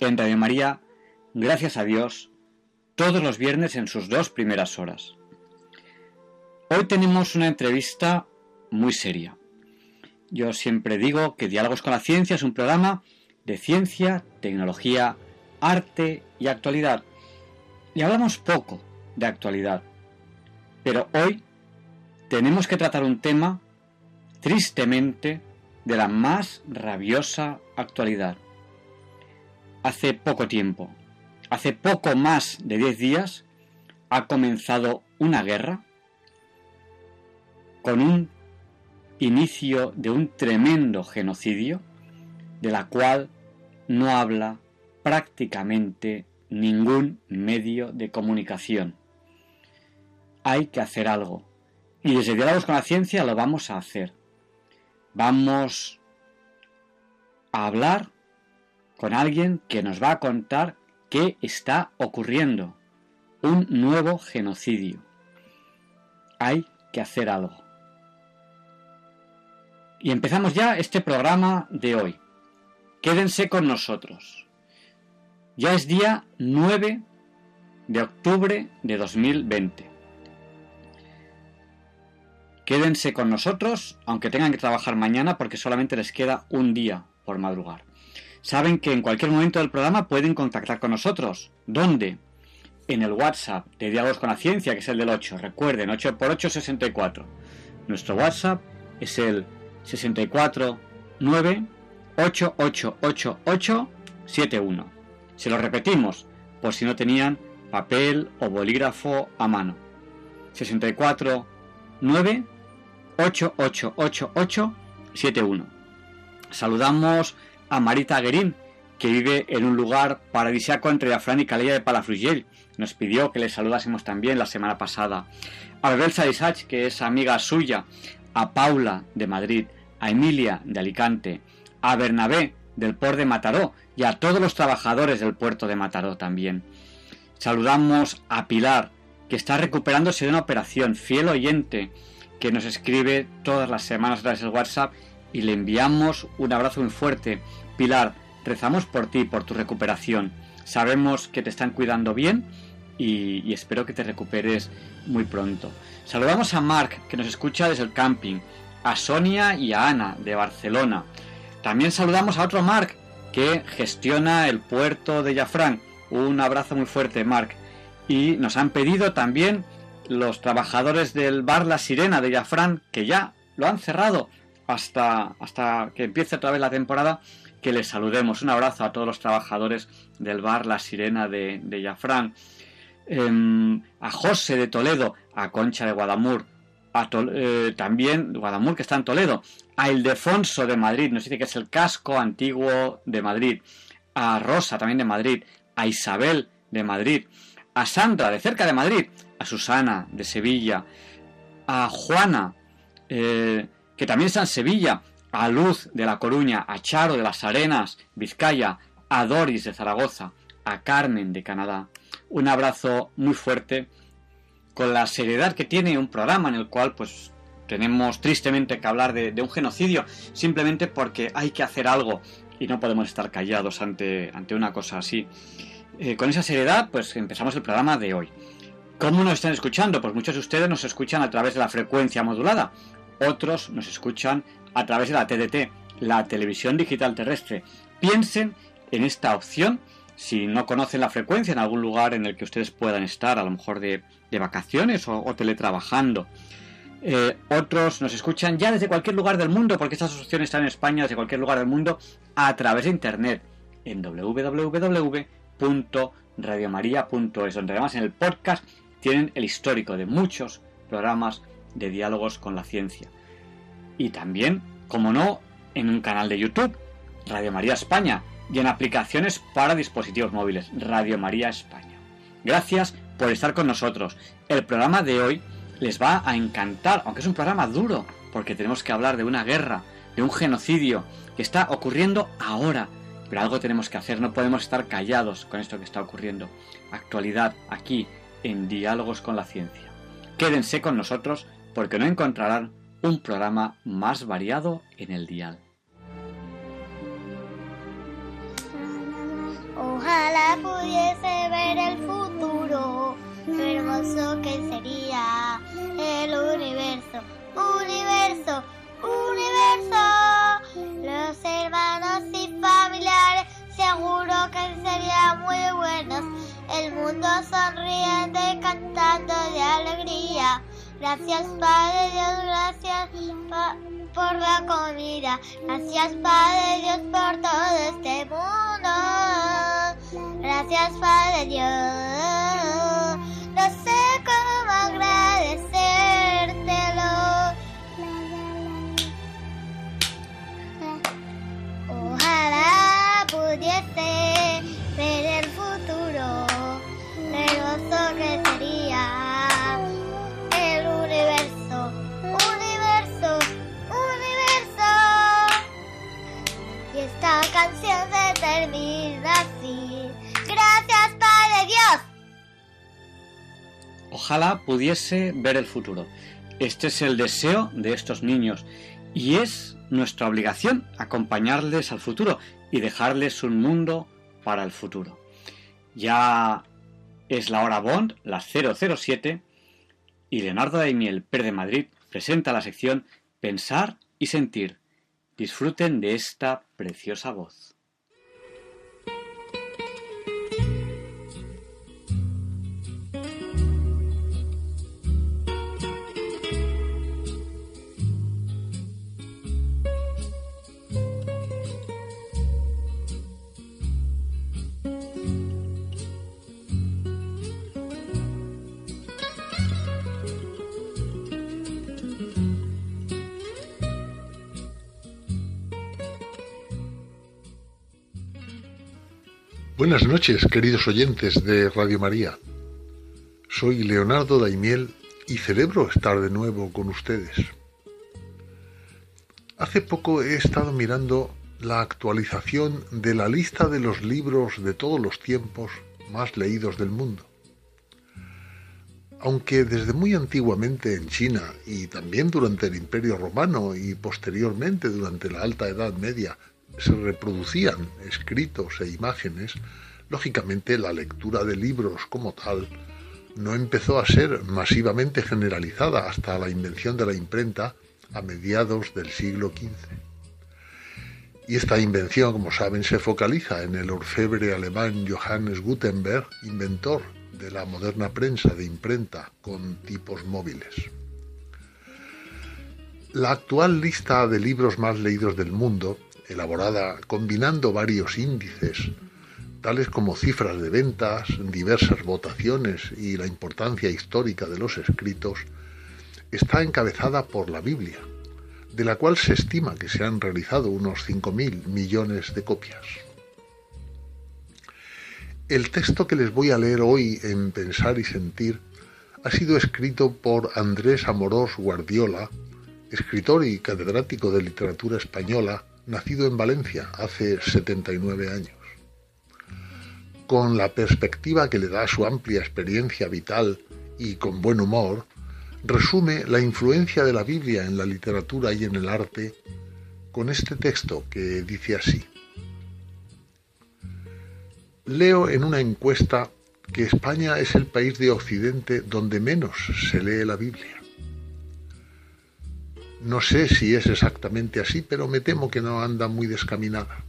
En Radio María, gracias a Dios, todos los viernes en sus dos primeras horas. Hoy tenemos una entrevista muy seria. Yo siempre digo que Diálogos con la Ciencia es un programa de ciencia, tecnología, arte y actualidad. Y hablamos poco de actualidad. Pero hoy tenemos que tratar un tema tristemente de la más rabiosa actualidad. Hace poco tiempo, hace poco más de 10 días, ha comenzado una guerra con un inicio de un tremendo genocidio de la cual no habla prácticamente ningún medio de comunicación hay que hacer algo. Y desde Diálogos con la Ciencia lo vamos a hacer. Vamos a hablar con alguien que nos va a contar qué está ocurriendo. Un nuevo genocidio. Hay que hacer algo. Y empezamos ya este programa de hoy. Quédense con nosotros. Ya es día 9 de octubre de 2020. Quédense con nosotros, aunque tengan que trabajar mañana, porque solamente les queda un día por madrugar. Saben que en cualquier momento del programa pueden contactar con nosotros. ¿Dónde? En el WhatsApp de Diálogos con la Ciencia, que es el del 8. Recuerden, 8 por 8 64. Nuestro WhatsApp es el 64 9 71. Se lo repetimos, por si no tenían papel o bolígrafo a mano. 64 9 888871. Saludamos a Marita Guerín, que vive en un lugar paradisíaco entre Afrán y Calella de Palafrugell. Nos pidió que le saludásemos también la semana pasada. A Bebel Sadisach, que es amiga suya. A Paula de Madrid. A Emilia de Alicante. A Bernabé del Port de Mataró y a todos los trabajadores del puerto de Mataró también. Saludamos a Pilar, que está recuperándose de una operación, fiel oyente que nos escribe todas las semanas a través del WhatsApp y le enviamos un abrazo muy fuerte. Pilar, rezamos por ti, por tu recuperación. Sabemos que te están cuidando bien y, espero que te recuperes muy pronto. Saludamos a Marc, que nos escucha desde el camping, a Sonia y a Ana, de Barcelona. También saludamos a otro Marc, que gestiona el puerto de Jafrán. Un abrazo muy fuerte, Marc. Y nos han pedido también los trabajadores del bar La Sirena de Jafrán, que ya lo han cerrado hasta, hasta que empiece otra vez la temporada, que les saludemos. Un abrazo a todos los trabajadores del bar La Sirena de, de Jafrán. Em, a José de Toledo, a Concha de Guadamur, a eh, también Guadamur que está en Toledo, a Ildefonso de Madrid, nos dice que es el casco antiguo de Madrid, a Rosa también de Madrid, a Isabel de Madrid, a Sandra de cerca de Madrid, a Susana de Sevilla, a Juana, eh, que también en Sevilla, a Luz de La Coruña, a Charo de las Arenas, Vizcaya, a Doris de Zaragoza, a Carmen de Canadá. Un abrazo muy fuerte con la seriedad que tiene un programa en el cual pues tenemos tristemente que hablar de, un genocidio simplemente porque hay que hacer algo y no podemos estar callados ante, ante una cosa así. Eh, con esa seriedad pues empezamos el programa de hoy. ¿Cómo nos están escuchando? Pues muchos de ustedes nos escuchan a través de la frecuencia modulada, otros nos escuchan a través de la TDT, la televisión digital terrestre. Piensen en esta opción Si no conocen la frecuencia en algún lugar en el que ustedes puedan estar, a lo mejor de, vacaciones o, teletrabajando. Eh, otros nos escuchan ya desde cualquier lugar del mundo, porque estas asociaciones están en España desde cualquier lugar del mundo, a través de internet, en www.radiomaria.es, donde además en el podcast tienen el histórico de muchos programas de diálogos con la ciencia. Y también, como no, en un canal de YouTube, Radio María España, y en aplicaciones para dispositivos móviles, Radio María España. Gracias por estar con nosotros. El programa de hoy les va a encantar, aunque es un programa duro, porque tenemos que hablar de una guerra, de un genocidio que está ocurriendo ahora. Pero algo tenemos que hacer, no podemos estar callados con esto que está ocurriendo. Actualidad aquí en Diálogos con la Ciencia. Quédense con nosotros porque no encontrarán un programa más variado en el dial. Ojalá pudiese ver el futuro, hermoso que sería el universo, universo, universo. Los hermanos y familiares seguro que serían muy buenos. El mundo sonriente cantando de alegría. Gracias Padre Dios, gracias por la comida. Gracias Padre Dios por todo este mundo. Gracias Padre Dios. No sé cómo agradecértelo. Ojalá pudiese ver el futuro. Hermoso que sería esta canción se termina así. Gracias, Padre Dios. Ojalá pudiese ver el futuro. Este es el deseo de estos niños y es nuestra obligación acompañarles al futuro y dejarles un mundo para el futuro. Ya es la hora Bond, las 007, y Leonardo Daimiel, Per de Madrid, presenta la sección Pensar y Sentir. Disfruten de esta preciosa voz. Buenas noches, queridos oyentes de Radio María. Soy Leonardo Daimiel y celebro estar de nuevo con ustedes. Hace poco he estado mirando la actualización de la lista de los libros de todos los tiempos más leídos del mundo. Aunque desde muy antiguamente en China y también durante el Imperio Romano y posteriormente durante la Alta Edad Media se reproducían escritos e imágenes, lógicamente la lectura de libros como tal no empezó a ser masivamente generalizada hasta la invención de la imprenta a mediados del siglo XV. Y esta invención, como saben, se focaliza en el orfebre alemán Johannes Gutenberg, inventor de la moderna prensa de imprenta con tipos móviles. La actual lista de libros más leídos del mundo elaborada combinando varios índices, tales como cifras de ventas, diversas votaciones y la importancia histórica de los escritos, está encabezada por la Biblia, de la cual se estima que se han realizado unos 5.000 millones de copias. El texto que les voy a leer hoy en Pensar y Sentir ha sido escrito por Andrés Amorós Guardiola, escritor y catedrático de literatura española, nacido en Valencia hace 79 años. Con la perspectiva que le da su amplia experiencia vital y con buen humor, resume la influencia de la Biblia en la literatura y en el arte con este texto que dice así. Leo en una encuesta que España es el país de Occidente donde menos se lee la Biblia. No sé si es exactamente así, pero me temo que no anda muy descaminada.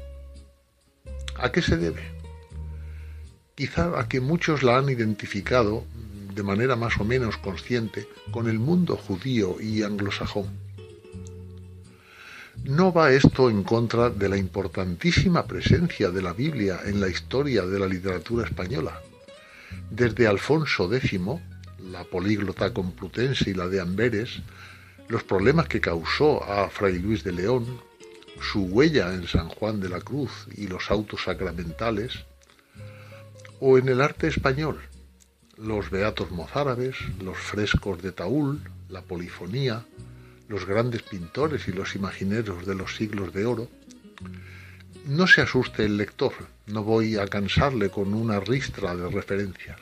¿A qué se debe? quizá a que muchos la han identificado de manera más o menos consciente con el mundo judío y anglosajón. No va esto en contra de la importantísima presencia de la Biblia en la historia de la literatura española. Desde Alfonso X, la políglota complutense y la de Amberes, los problemas que causó a Fray Luis de León, su huella en San Juan de la Cruz y los autos sacramentales, o en el arte español, los beatos mozárabes, los frescos de Taúl, la polifonía, los grandes pintores y los imagineros de los siglos de oro, no se asuste el lector, no voy a cansarle con una ristra de referencias.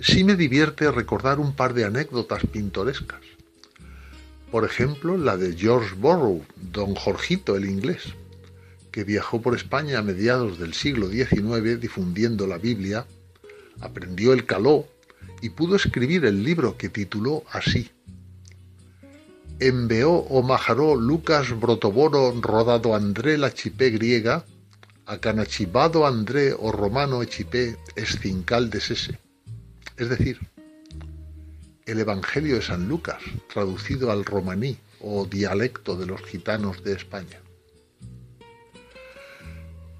Sí me divierte recordar un par de anécdotas pintorescas. Por ejemplo, la de George Borrow, don Jorgito el inglés, que viajó por España a mediados del siglo XIX difundiendo la Biblia, aprendió el caló y pudo escribir el libro que tituló así. Envió o majaró Lucas Brotoboro rodado André la chipé griega, a canachibado André o romano echipé escincal de sese. Es decir, el Evangelio de San Lucas, traducido al romaní o dialecto de los gitanos de España.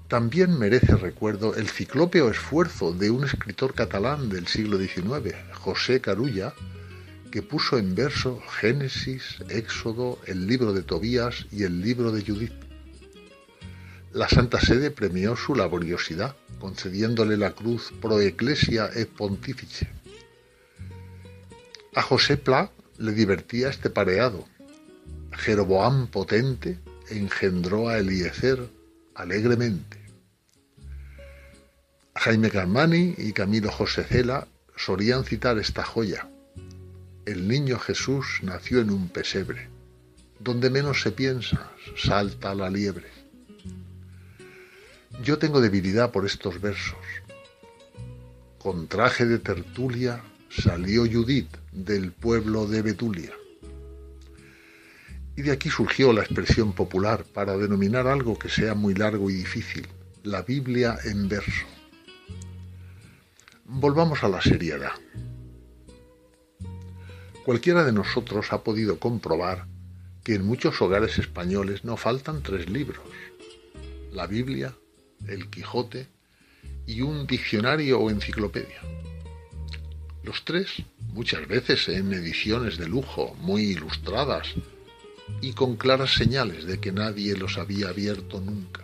También merece recuerdo el ciclópeo esfuerzo de un escritor catalán del siglo XIX, José Carulla, que puso en verso Génesis, Éxodo, el libro de Tobías y el libro de Judith. La Santa Sede premió su laboriosidad, concediéndole la cruz pro ecclesia et pontifice. A José Pla le divertía este pareado. Jeroboam potente engendró a Eliezer alegremente. Jaime Carmani y Camilo José Cela solían citar esta joya. El niño Jesús nació en un pesebre. Donde menos se piensa, salta la liebre. Yo tengo debilidad por estos versos. Con traje de tertulia salió Judith del pueblo de Betulia. Y de aquí surgió la expresión popular para denominar algo que sea muy largo y difícil, la Biblia en verso. Volvamos a la seriedad. Cualquiera de nosotros ha podido comprobar que en muchos hogares españoles no faltan tres libros. La Biblia, el Quijote y un diccionario o enciclopedia. Los tres, muchas veces en ediciones de lujo, muy ilustradas y con claras señales de que nadie los había abierto nunca.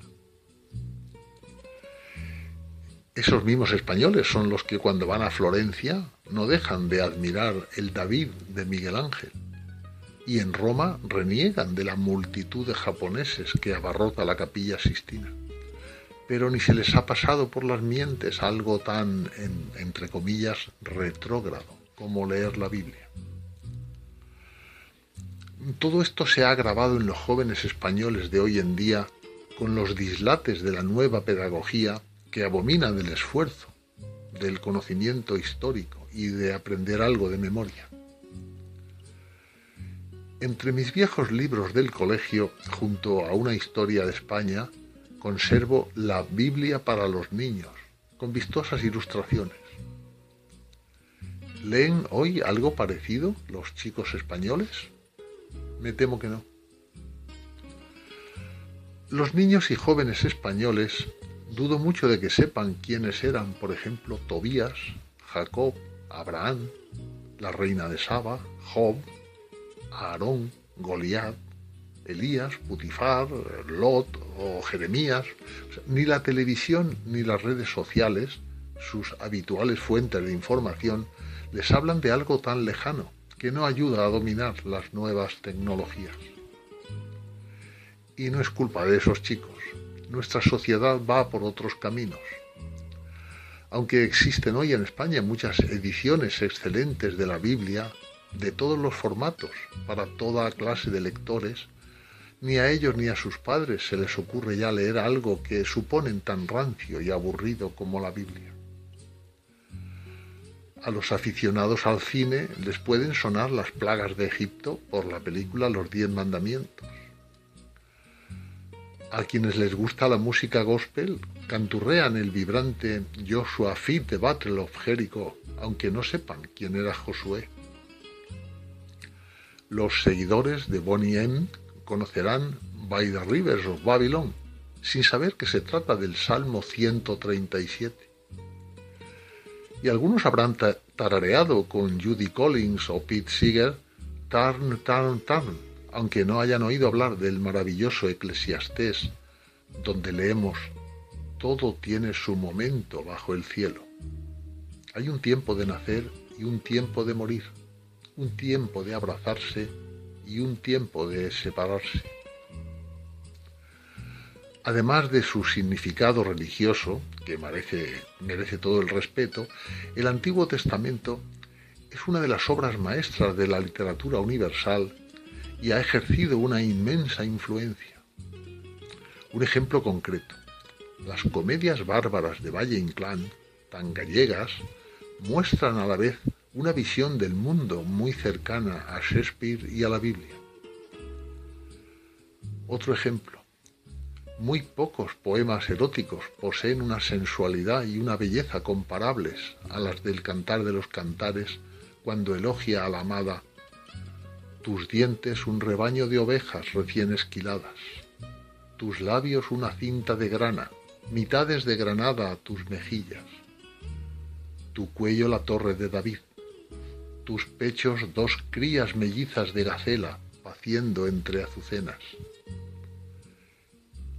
Esos mismos españoles son los que cuando van a Florencia no dejan de admirar el David de Miguel Ángel y en Roma reniegan de la multitud de japoneses que abarrota la capilla Sistina. Pero ni se les ha pasado por las mientes algo tan, entre comillas, retrógrado como leer la Biblia. Todo esto se ha agravado en los jóvenes españoles de hoy en día con los dislates de la nueva pedagogía que abomina del esfuerzo, del conocimiento histórico y de aprender algo de memoria. Entre mis viejos libros del colegio, junto a una historia de España, conservo la Biblia para los niños, con vistosas ilustraciones. ¿Leen hoy algo parecido los chicos españoles? Me temo que no. Los niños y jóvenes españoles dudo mucho de que sepan quiénes eran, por ejemplo, Tobías, Jacob, Abraham, la reina de Saba, Job, Aarón, Goliat, Elías, Putifar, Lot o Jeremías. ni la televisión ni las redes sociales, sus habituales fuentes de información, les hablan de algo tan lejano que no ayuda a dominar las nuevas tecnologías. Y no es culpa de esos chicos nuestra sociedad va por otros caminos. Aunque existen hoy en España muchas ediciones excelentes de la Biblia, de todos los formatos, para toda clase de lectores, ni a ellos ni a sus padres se les ocurre ya leer algo que suponen tan rancio y aburrido como la Biblia. A los aficionados al cine les pueden sonar las plagas de Egipto por la película Los Diez Mandamientos a quienes les gusta la música gospel, canturrean el vibrante Joshua Fit the Battle of Jericho, aunque no sepan quién era Josué. Los seguidores de Bonnie M conocerán By the Rivers of Babylon, sin saber que se trata del Salmo 137. Y algunos habrán tarareado con Judy Collins o Pete Seeger Turn, Turn, Turn, aunque no hayan oído hablar del maravilloso Eclesiastés, donde leemos todo tiene su momento bajo el cielo. Hay un tiempo de nacer y un tiempo de morir, un tiempo de abrazarse y un tiempo de separarse. Además de su significado religioso, que merece, merece todo el respeto, el Antiguo Testamento es una de las obras maestras de la literatura universal y ha ejercido una inmensa influencia. Un ejemplo concreto. Las comedias bárbaras de Valle Inclán, tan gallegas, muestran a la vez una visión del mundo muy cercana a Shakespeare y a la Biblia. Otro ejemplo. Muy pocos poemas eróticos poseen una sensualidad y una belleza comparables a las del cantar de los cantares cuando elogia a la amada tus dientes un rebaño de ovejas recién esquiladas, tus labios una cinta de grana, mitades de granada a tus mejillas, tu cuello la torre de David, tus pechos dos crías mellizas de gacela paciendo entre azucenas.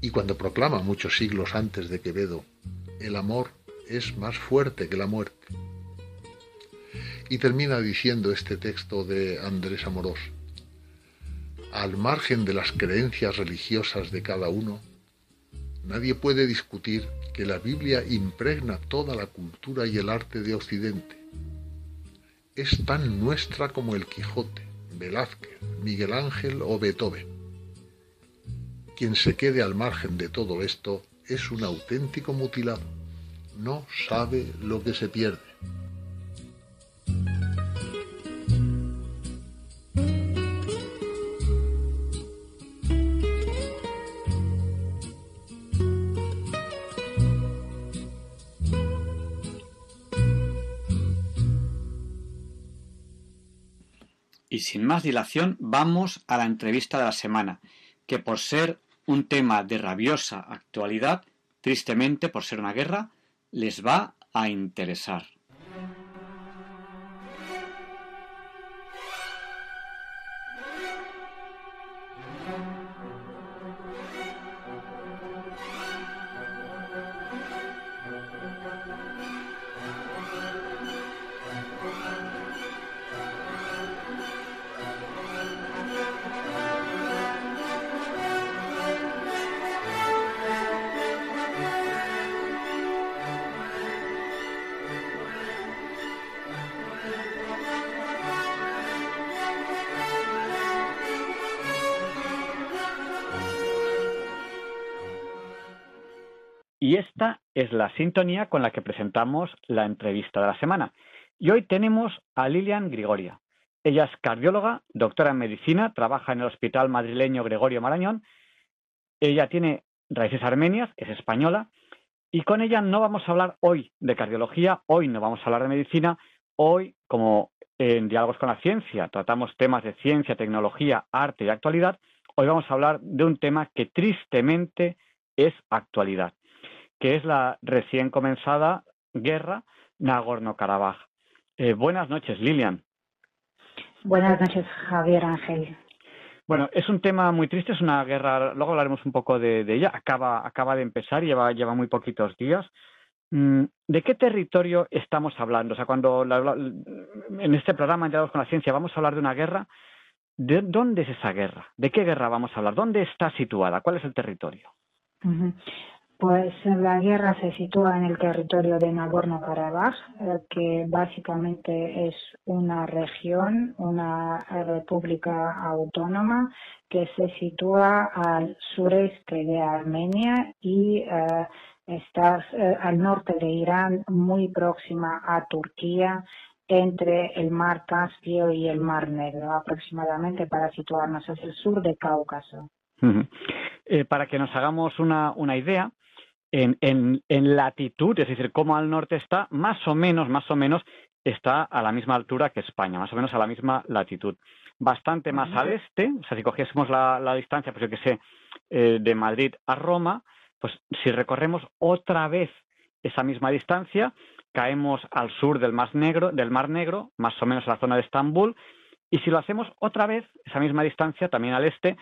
Y cuando proclama muchos siglos antes de Quevedo, el amor es más fuerte que la muerte. Y termina diciendo este texto de Andrés Amorós, al margen de las creencias religiosas de cada uno, Nadie puede discutir que la Biblia impregna toda la cultura y el arte de Occidente. Es tan nuestra como el Quijote, Velázquez, Miguel Ángel o Beethoven. Quien se quede al margen de todo esto es un auténtico mutilado. No sabe lo que se pierde. Sin más dilación, vamos a la entrevista de la semana, que por ser un tema de rabiosa actualidad, tristemente por ser una guerra, les va a interesar. Es la sintonía con la que presentamos la entrevista de la semana. Y hoy tenemos a Lilian Grigoria. Ella es cardióloga, doctora en medicina, trabaja en el Hospital Madrileño Gregorio Marañón. Ella tiene raíces armenias, es española, y con ella no vamos a hablar hoy de cardiología, hoy no vamos a hablar de medicina, hoy, como en Diálogos con la Ciencia, tratamos temas de ciencia, tecnología, arte y actualidad, hoy vamos a hablar de un tema que tristemente es actualidad que es la recién comenzada guerra Nagorno-Karabaj. Eh, buenas noches, Lilian. Buenas noches, Javier Ángel. Bueno, es un tema muy triste, es una guerra, luego hablaremos un poco de, ella, acaba, acaba de empezar, lleva, lleva muy poquitos días. Mm, ¿De qué territorio estamos hablando? O sea, cuando en este programa en con la Ciencia vamos a hablar de una guerra, ¿de dónde es esa guerra? ¿De qué guerra vamos a hablar? ¿Dónde está situada? ¿Cuál es el territorio? Pues la guerra se sitúa en el territorio de Nagorno-Karabaj, eh, que básicamente es una región, una república autónoma que se sitúa al sureste de Armenia y eh, está eh, al norte de Irán, muy próxima a Turquía, entre el mar Caspio y el mar Negro, aproximadamente para situarnos hacia el sur de Cáucaso. para que nos hagamos una, una idea, en, en, en, latitud, es decir, cómo al norte está, más o menos, más o menos, está a la misma altura que España, más o menos a la misma latitud. Bastante más al este, o sea, si cogiésemos la, la distancia, pues yo que sé, eh, de Madrid a Roma, pues si recorremos otra vez esa misma distancia, caemos al sur del Mar Negro, del Mar Negro, más o menos a la zona de Estambul, y si lo hacemos otra vez, esa misma distancia, también al este,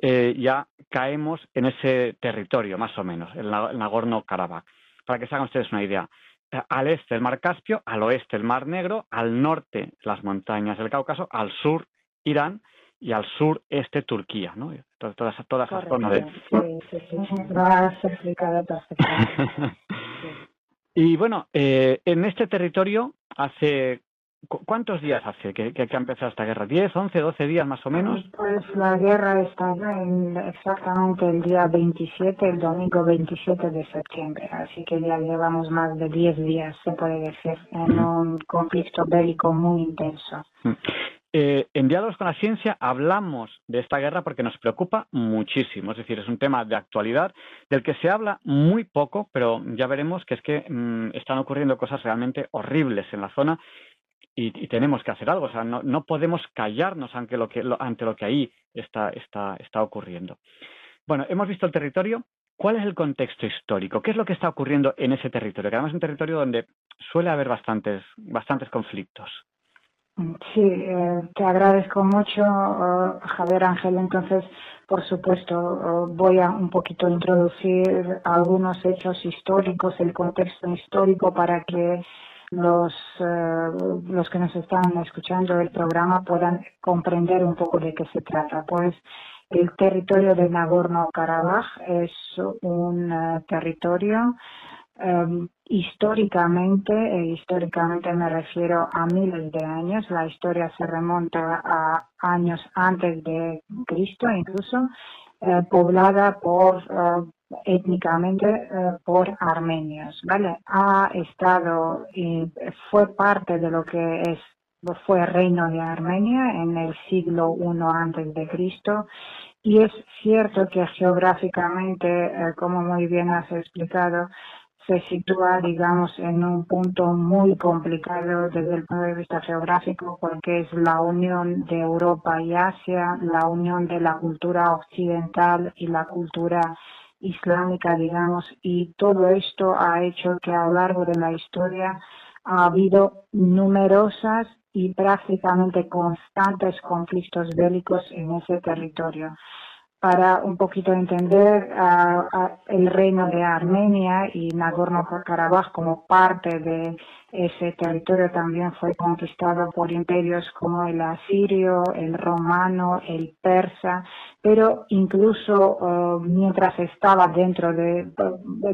eh, ya caemos en ese territorio, más o menos, en Nagorno-Karabaj. Para que se hagan ustedes una idea. Eh, al este el Mar Caspio, al oeste el Mar Negro, al norte las montañas del Cáucaso, al sur Irán y al sur este Turquía, ¿no? Todas, todas esas zonas de... Sí, sí, sí, has explicado perfectamente. Y bueno, eh, en este territorio hace ¿Cuántos días hace que, que, ha empezado esta guerra? ¿10, 11, 12 días más o menos? Pues la guerra en exactamente el día 27, el domingo 27 de septiembre. Así que ya llevamos más de 10 días, se puede decir, en un conflicto bélico muy intenso. Eh, en Diálogos con la Ciencia hablamos de esta guerra porque nos preocupa muchísimo. Es decir, es un tema de actualidad del que se habla muy poco, pero ya veremos que es que mm, están ocurriendo cosas realmente horribles en la zona y, tenemos que hacer algo. O sea, no, podemos callarnos ante lo que, ante lo que ahí está, está, está ocurriendo. Bueno, hemos visto el territorio. ¿Cuál es el contexto histórico? ¿Qué es lo que está ocurriendo en ese territorio? Que además es un territorio donde suele haber bastantes, bastantes conflictos. Sí, eh, te agradezco mucho, uh, Javier Ángel. Entonces, por supuesto, uh, voy a un poquito introducir algunos hechos históricos, el contexto histórico para que los, eh, los que nos están escuchando el programa puedan comprender un poco de qué se trata. Pues el territorio de Nagorno-Karabaj es un eh, territorio em, históricamente, e históricamente me refiero a miles de años, la historia se remonta a años antes de Cristo incluso, eh, poblada por étnicamente eh, por armenios, ¿vale? Ha estado y fue parte de lo que es fue reino de Armenia en el siglo I antes de Cristo y es cierto que geográficamente, eh, como muy bien has explicado, se sitúa, digamos, en un punto muy complicado desde el punto de vista geográfico, porque es la unión de Europa y Asia, la unión de la cultura occidental y la cultura islámica, digamos, y todo esto ha hecho que a lo largo de la historia ha habido numerosas y prácticamente constantes conflictos bélicos en ese territorio para un poquito entender el reino de Armenia y Nagorno-Karabaj como parte de ese territorio también fue conquistado por imperios como el asirio, el romano, el persa, pero incluso uh, mientras estaba dentro de,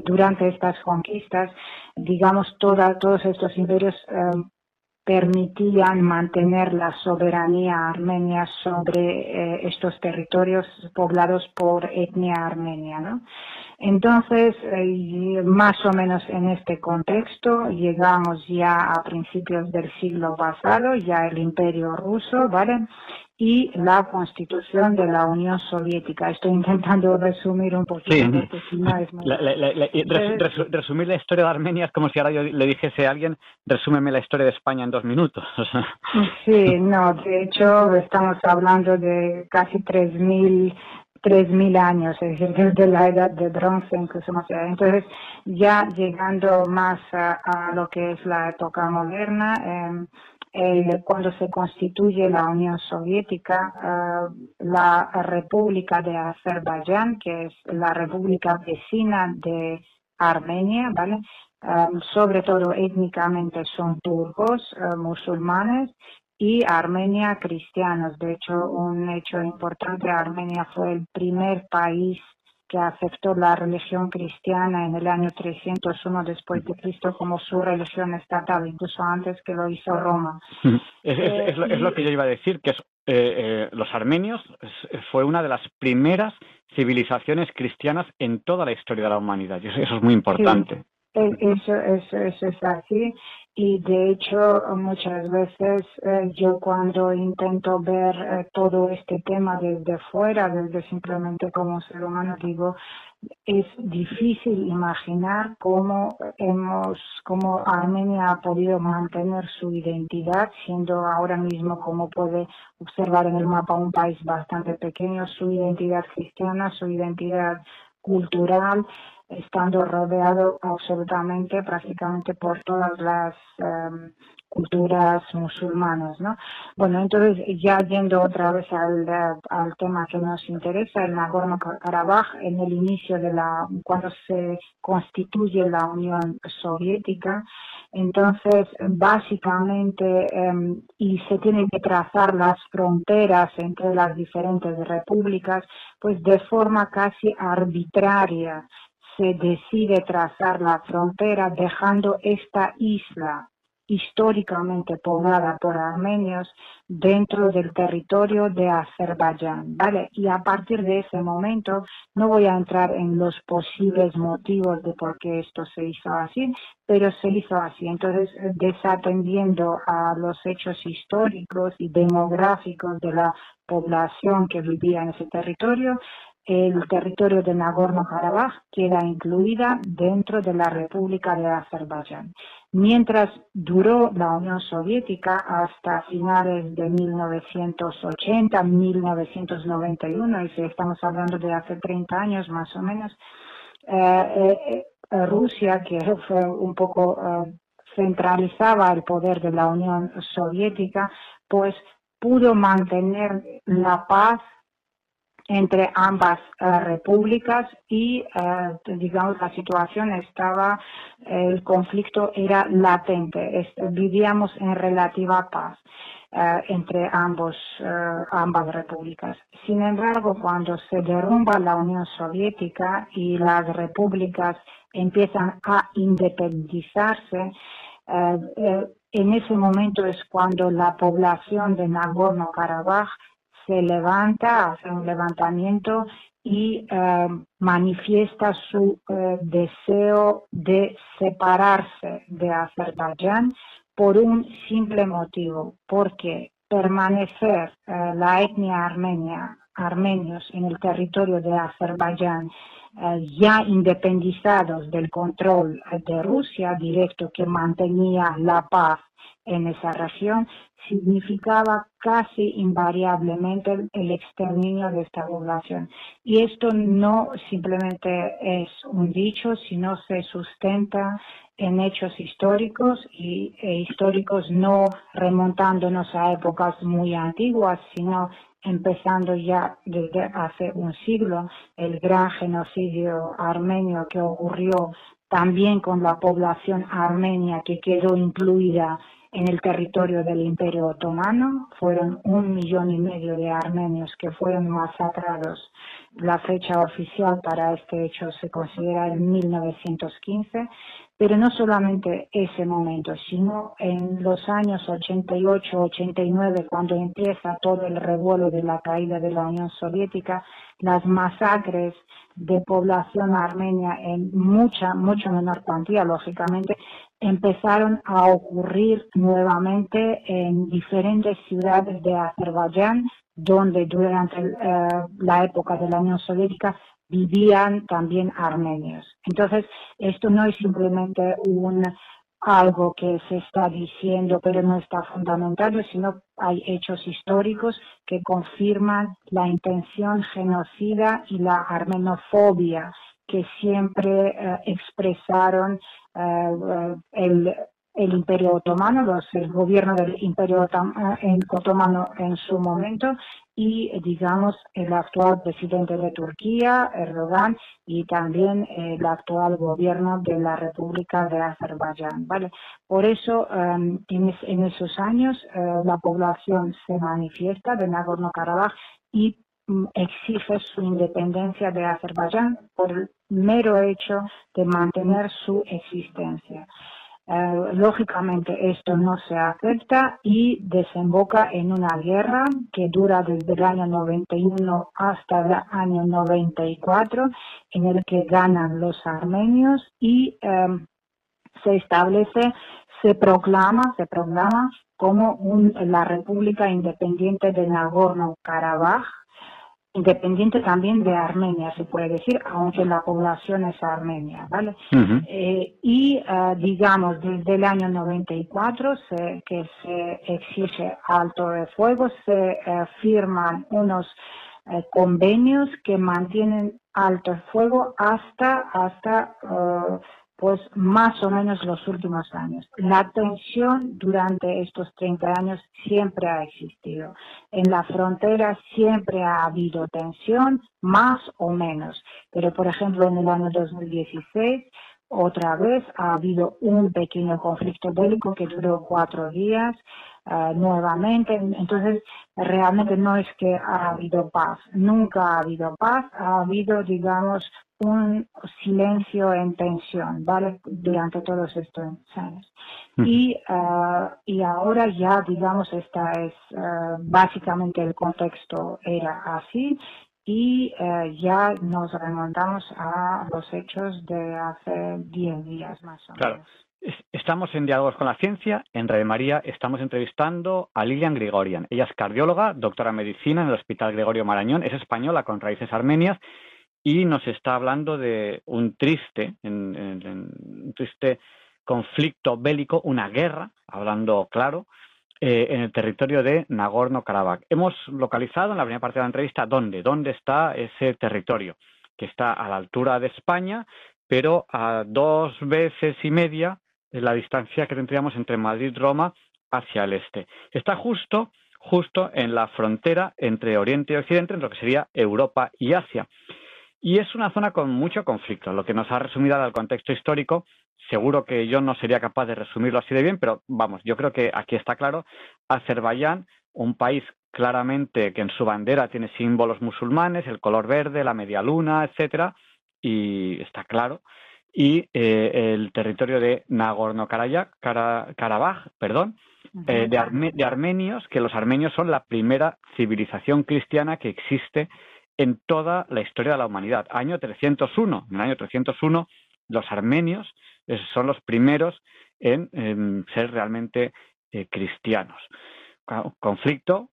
durante estas conquistas, digamos, todos estos imperios uh, permitían mantener la soberanía armenia sobre eh, estos territorios poblados por etnia armenia. ¿no? Entonces, eh, más o menos en este contexto, llegamos ya a principios del siglo pasado, ya el imperio ruso, ¿vale? Y la constitución de la Unión Soviética. Estoy intentando resumir un poquito. Sí. resumir la historia de Armenia es como si ahora yo le dijese a alguien, resúmeme la historia de España en dos minutos. sí, no, de hecho estamos hablando de casi 3.000 3.000 años, es decir, desde la edad de bronce incluso más allá. Entonces, ya llegando más a, lo que es la época moderna, eh, cuando se constituye la Unión Soviética, eh, la República de Azerbaiyán, que es la república vecina de Armenia, ¿vale? Eh, sobre todo étnicamente son turcos, eh, musulmanes y Armenia cristianos. De hecho, un hecho importante, Armenia fue el primer país que aceptó la religión cristiana en el año 301 después de Cristo como su religión estatal, incluso antes que lo hizo Roma. Es, lo, que yo iba a decir, que eh, eh, los armenios fue una de las primeras civilizaciones cristianas en toda la historia de la humanidad, y eso, es muy importante. Eso, eso, eso es así. Y de hecho muchas veces eh, yo cuando intento ver eh, todo este tema desde fuera, desde simplemente como ser humano, digo, es difícil imaginar cómo hemos, cómo Armenia ha podido mantener su identidad, siendo ahora mismo, como puede observar en el mapa, un país bastante pequeño, su identidad cristiana, su identidad cultural, estando rodeado absolutamente, prácticamente por todas las em, culturas musulmanas, ¿no? Bueno, entonces ya yendo otra vez al, al tema que nos interesa, el Nagorno-Karabaj, en el inicio de la, cuando se constituye la Unión Soviética, entonces básicamente, em, y se tienen que trazar las fronteras entre las diferentes repúblicas, pues de forma casi arbitraria se decide trazar la frontera dejando esta isla históricamente poblada por armenios dentro del territorio de Azerbaiyán, ¿vale? Y a partir de ese momento no voy a entrar en los posibles motivos de por qué esto se hizo así, pero se hizo así. Entonces, desatendiendo a los hechos históricos y demográficos de la población que vivía en ese territorio, el territorio de Nagorno-Karabaj queda incluida dentro de la República de Azerbaiyán. Mientras duró la Unión Soviética hasta finales de 1980, 1991, y si estamos hablando de hace 30 años más o menos, eh, eh, eh, Rusia, que fue un poco centralizaba el poder de la Unión Soviética, pues pudo mantener la paz entre ambas eh, repúblicas y, eh, digamos, la situación estaba, el conflicto era latente, vivíamos en relativa paz. Eh, entre ambos, ambas repúblicas. Sin embargo, cuando se derrumba la Unión Soviética y las repúblicas empiezan a independizarse, en ese momento es cuando la población de Nagorno-Karabaj se levanta, hace un levantamiento y eh, manifiesta su eh, deseo de separarse de Azerbaiyán por un simple motivo, porque permanecer eh, la etnia armenia, armenios en el territorio de Azerbaiyán, ya independizados del control de Rusia directo que mantenía la paz en esa región, significaba casi invariablemente el exterminio de esta población. Y esto no simplemente es un dicho, sino se sustenta en hechos históricos y e históricos no remontándonos a épocas muy antiguas, sino empezando ya desde hace un siglo el gran genocidio armenio que ocurrió también con la población armenia que quedó incluida en el territorio del Imperio Otomano. Fueron un millón y medio de armenios que fueron masacrados. La fecha oficial para este hecho se considera en 1915, pero no solamente ese momento, sino en los años 88-89, cuando empieza todo el revuelo de la caída de la Unión Soviética, las masacres de población armenia en mucha, mucho menor cuantía, lógicamente, empezaron a ocurrir nuevamente en diferentes ciudades de Azerbaiyán, donde durante eh, la época de la Unión Soviética vivían también armenios. Entonces, esto no es simplemente un algo que se está diciendo pero no está fundamentado, sino hay hechos históricos que confirman la intención genocida y la armenofobia que siempre eh, expresaron el, el Imperio Otomano, los, el gobierno del Imperio eh, Otomano en su momento y, digamos, el actual presidente de Turquía, Erdogan, y también el actual gobierno de la República de Azerbaiyán. ¿vale? Por eso, em, en, en, esos años, la población se manifiesta de Nagorno-Karabaj y exige su independencia de Azerbaiyán por el mero hecho de mantener su existencia. Eh, lógicamente esto no se acepta y desemboca en una guerra que dura desde el año 91 hasta el año 94 en el que ganan los armenios y em, se establece, se proclama, se proclama como la República Independiente de Nagorno-Karabaj, independiente también de Armenia, se puede decir, aunque la población es armenia, ¿vale? Eh, y, eh, digamos, desde el año 94 se, que se exige alto de fuego, se eh, firman unos convenios que mantienen alto el fuego hasta, hasta pues más o menos los últimos años. La tensión durante estos 30 años siempre ha existido. En la frontera siempre ha habido tensión, más o menos. Pero, por ejemplo, en el año 2016, otra vez ha habido un pequeño conflicto bélico que duró cuatro días uh, nuevamente. Entonces, realmente no es que ha habido paz. Nunca ha habido paz. Ha habido, digamos, un silencio en tensión, ¿vale? Durante todos estos años. Y, uh, y ahora ya, digamos, esta es uh, básicamente el contexto era así y uh, ya nos remontamos a los hechos de hace 10 días más o menos. Estamos en Diálogos con la Ciencia. En Red María estamos entrevistando a Lilian Grigorian. Ella es cardióloga, doctora en medicina en el Hospital Gregorio Marañón, es española con raíces armenias y nos está hablando de un triste, un triste conflicto bélico, una guerra, hablando claro, eh, en el territorio de Nagorno-Karabaj. Hemos localizado en la primera parte de la entrevista dónde, dónde está ese territorio, que está a la altura de España, pero a dos veces y media la distancia que tendríamos entre Madrid y Roma hacia el este. Está justo, justo en la frontera entre Oriente y Occidente, entre lo que sería Europa y Asia. Y es una zona con mucho conflicto, lo que nos ha resumido al contexto histórico. Seguro que yo no sería capaz de resumirlo así de bien, pero vamos, yo creo que aquí está claro. Azerbaiyán, un país claramente que en su bandera tiene símbolos musulmanes, el color verde, la media luna, etcétera, y está claro. Y eh, el territorio de Nagorno-Karabaj, perdón, eh, de, de armenios, que los armenios son la primera civilización cristiana que existe en toda la historia de la humanidad. Año 301. En el año 301 los armenios son los primeros en, ser realmente eh, cristianos. Conflicto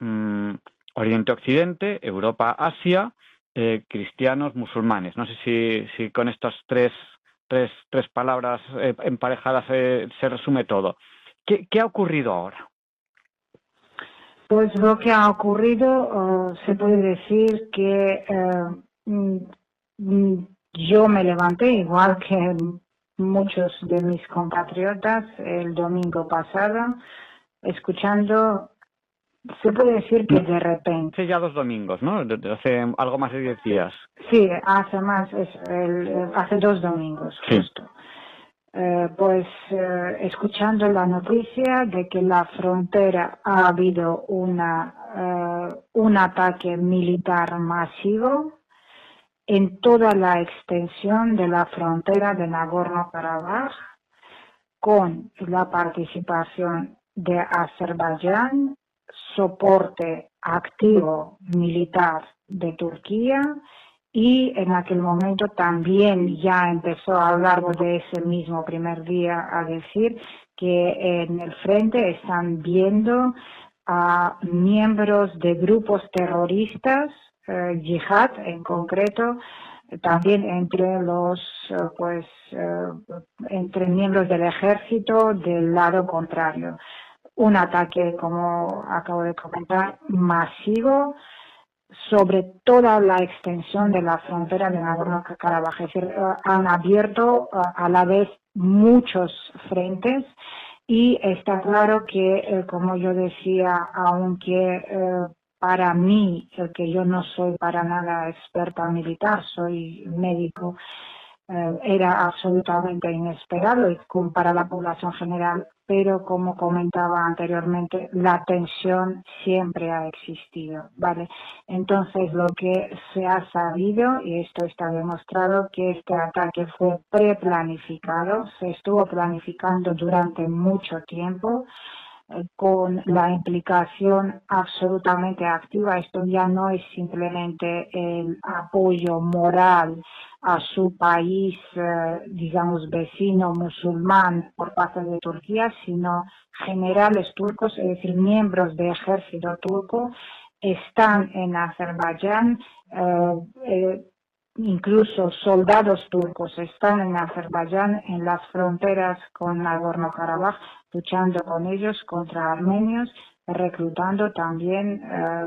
mm, Oriente-Occidente, Europa-Asia, eh, cristianos, musulmanes. No sé si, con estas tres, tres, tres palabras emparejadas se resume todo. ¿Qué ha ocurrido ahora? Pues lo que ha ocurrido, se puede decir que eh, mm, mm, yo me levanté igual que muchos de mis compatriotas el domingo pasado, escuchando, se puede decir que de repente. Hace ya dos domingos, ¿no? Hace algo más de diez días. Sí, hace más, es hace dos domingos, justo. Eh, pues eh, escuchando la noticia de que la frontera ha habido una, eh, un ataque militar masivo en toda la extensión de la frontera de Nagorno-Karabaj, con la participación de Azerbaiyán, soporte activo militar de Turquía y en aquel momento también ya empezó a largo de ese mismo primer día a decir que en el frente están viendo a miembros de grupos terroristas, eh, yihad en concreto, también entre los eh, pues eh, entre miembros del ejército del lado contrario. Un ataque, como acabo de comentar, masivo sobre toda la extensión de la frontera de Nagorno-Karabaj. Eh, han abierto eh, a la vez muchos frentes y está claro que, eh, como yo decía, aunque para mí, que yo no soy para nada experta militar, soy médico, era absolutamente inesperado para la población general pero como comentaba anteriormente, la tensión siempre ha existido, ¿vale? Entonces, lo que se ha sabido, y esto está demostrado, que este ataque fue preplanificado, se estuvo planificando durante mucho tiempo, con la implicación absolutamente activa. Esto ya no es simplemente el apoyo moral a su país, eh, digamos, vecino musulmán por parte de Turquía, sino generales turcos, es decir, miembros del ejército turco, están en Azerbaiyán. Eh, eh, incluso soldados turcos están en Azerbaiyán en las fronteras con Nagorno-Karabaj luchando con ellos contra armenios, reclutando también eh,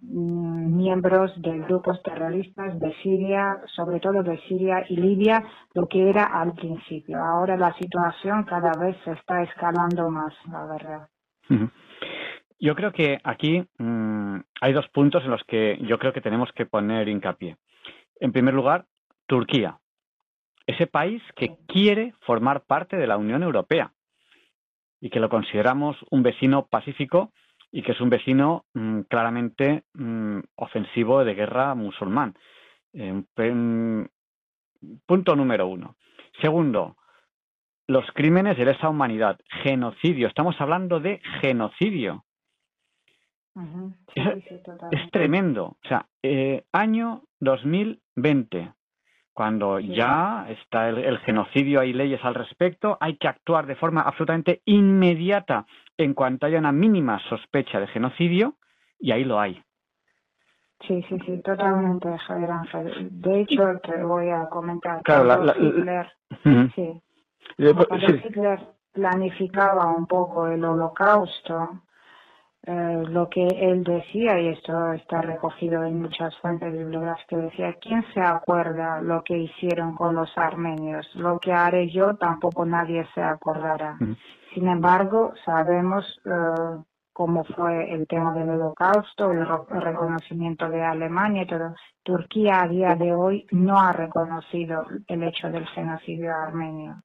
mm, miembros de grupos terroristas de Siria, sobre todo de Siria y Libia, lo que era al principio. Ahora la situación cada vez se está escalando más, la verdad. Yo creo que aquí mm, hay dos puntos en los que yo creo que tenemos que poner hincapié. En primer lugar, Turquía, ese país que quiere formar parte de la Unión Europea y que lo consideramos un vecino pacífico y que es un vecino mm, claramente mm, ofensivo de guerra musulmán. Eh, punto número uno. Segundo, los crímenes de lesa humanidad, genocidio. Estamos hablando de genocidio. es, tremendo. O sea, eh, año 2020 cuando ya está el, genocidio, hay leyes al respecto, hay que actuar de forma absolutamente inmediata en cuanto haya una mínima sospecha de genocidio, y ahí lo hay. Sí, sí, sí, totalmente, Javier Ángel. De hecho, te voy a comentar. Claro, Hitler, sí. Hitler planificaba un poco el holocausto, eh, lo que él decía, y esto está recogido en muchas fuentes bibliográficas, decía, ¿quién se acuerda lo que hicieron con los armenios? Lo que haré yo tampoco nadie se acordará. Sin embargo, sabemos eh, cómo fue el tema del holocausto, el, reconocimiento de Alemania y todo. Turquía a día de hoy no ha reconocido el hecho del genocidio armenio.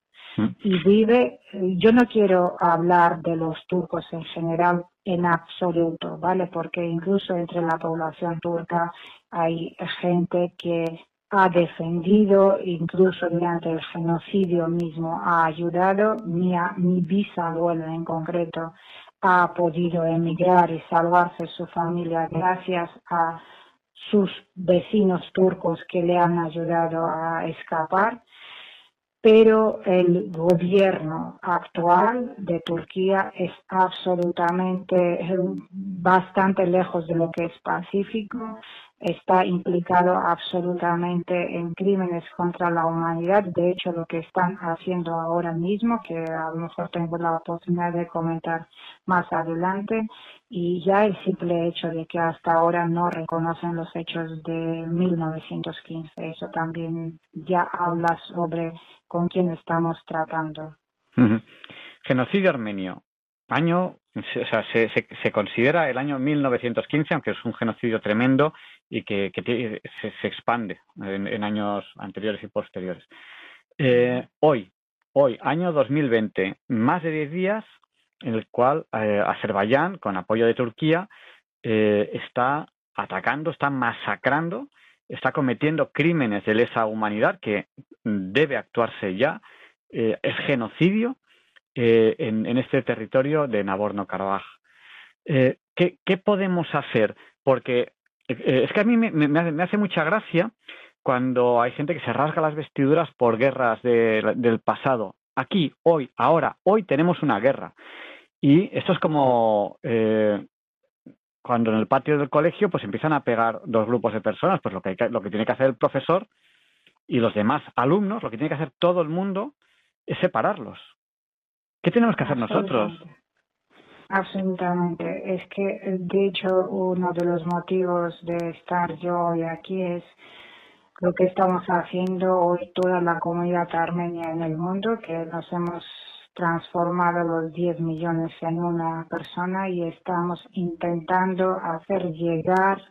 Y vive, yo no quiero hablar de los turcos en general en absoluto, ¿vale? Porque incluso entre la población turca hay gente que ha defendido, incluso durante el genocidio mismo, ha ayudado, mi, mi bisabuela en concreto ha podido emigrar y salvarse su familia gracias a sus vecinos turcos que le han ayudado a escapar pero el gobierno actual de Turquía es absolutamente bastante lejos de lo que es pacífico está implicado absolutamente en crímenes contra la humanidad. De hecho, lo que están haciendo ahora mismo, que a lo mejor tengo la oportunidad de comentar más adelante, y ya el simple hecho de que hasta ahora no reconocen los hechos de 1915, eso también ya habla sobre con quién estamos tratando. Genocidio armenio año, o sea, se, se, considera el año 1915, aunque es un genocidio tremendo y que, se, expande en, años anteriores y posteriores. Eh, hoy, hoy, año 2020, más de 10 días en el cual eh, Azerbaiyán, con apoyo de Turquía, eh, está atacando, está masacrando, está cometiendo crímenes de lesa humanidad que debe actuarse ya, es genocidio eh, en, este territorio de Nagorno-Karabaj. Eh, ¿qué, podemos hacer? Porque eh, es que a mí me, hace, mucha gracia cuando hay gente que se rasga las vestiduras por guerras del pasado. Aquí, hoy, ahora, hoy tenemos una guerra. Y esto es como cuando en el patio del colegio pues empiezan a pegar dos grupos de personas, pues lo que, lo que tiene que hacer el profesor y los demás alumnos, lo que tiene que hacer todo el mundo es separarlos. ¿Qué tenemos que hacer nosotros? Absolutamente. Es que, de hecho, uno de los motivos de estar yo hoy aquí es lo que estamos haciendo hoy toda la comunidad armenia en el mundo, que nos hemos transformado los 10 millones en una persona y estamos intentando hacer llegar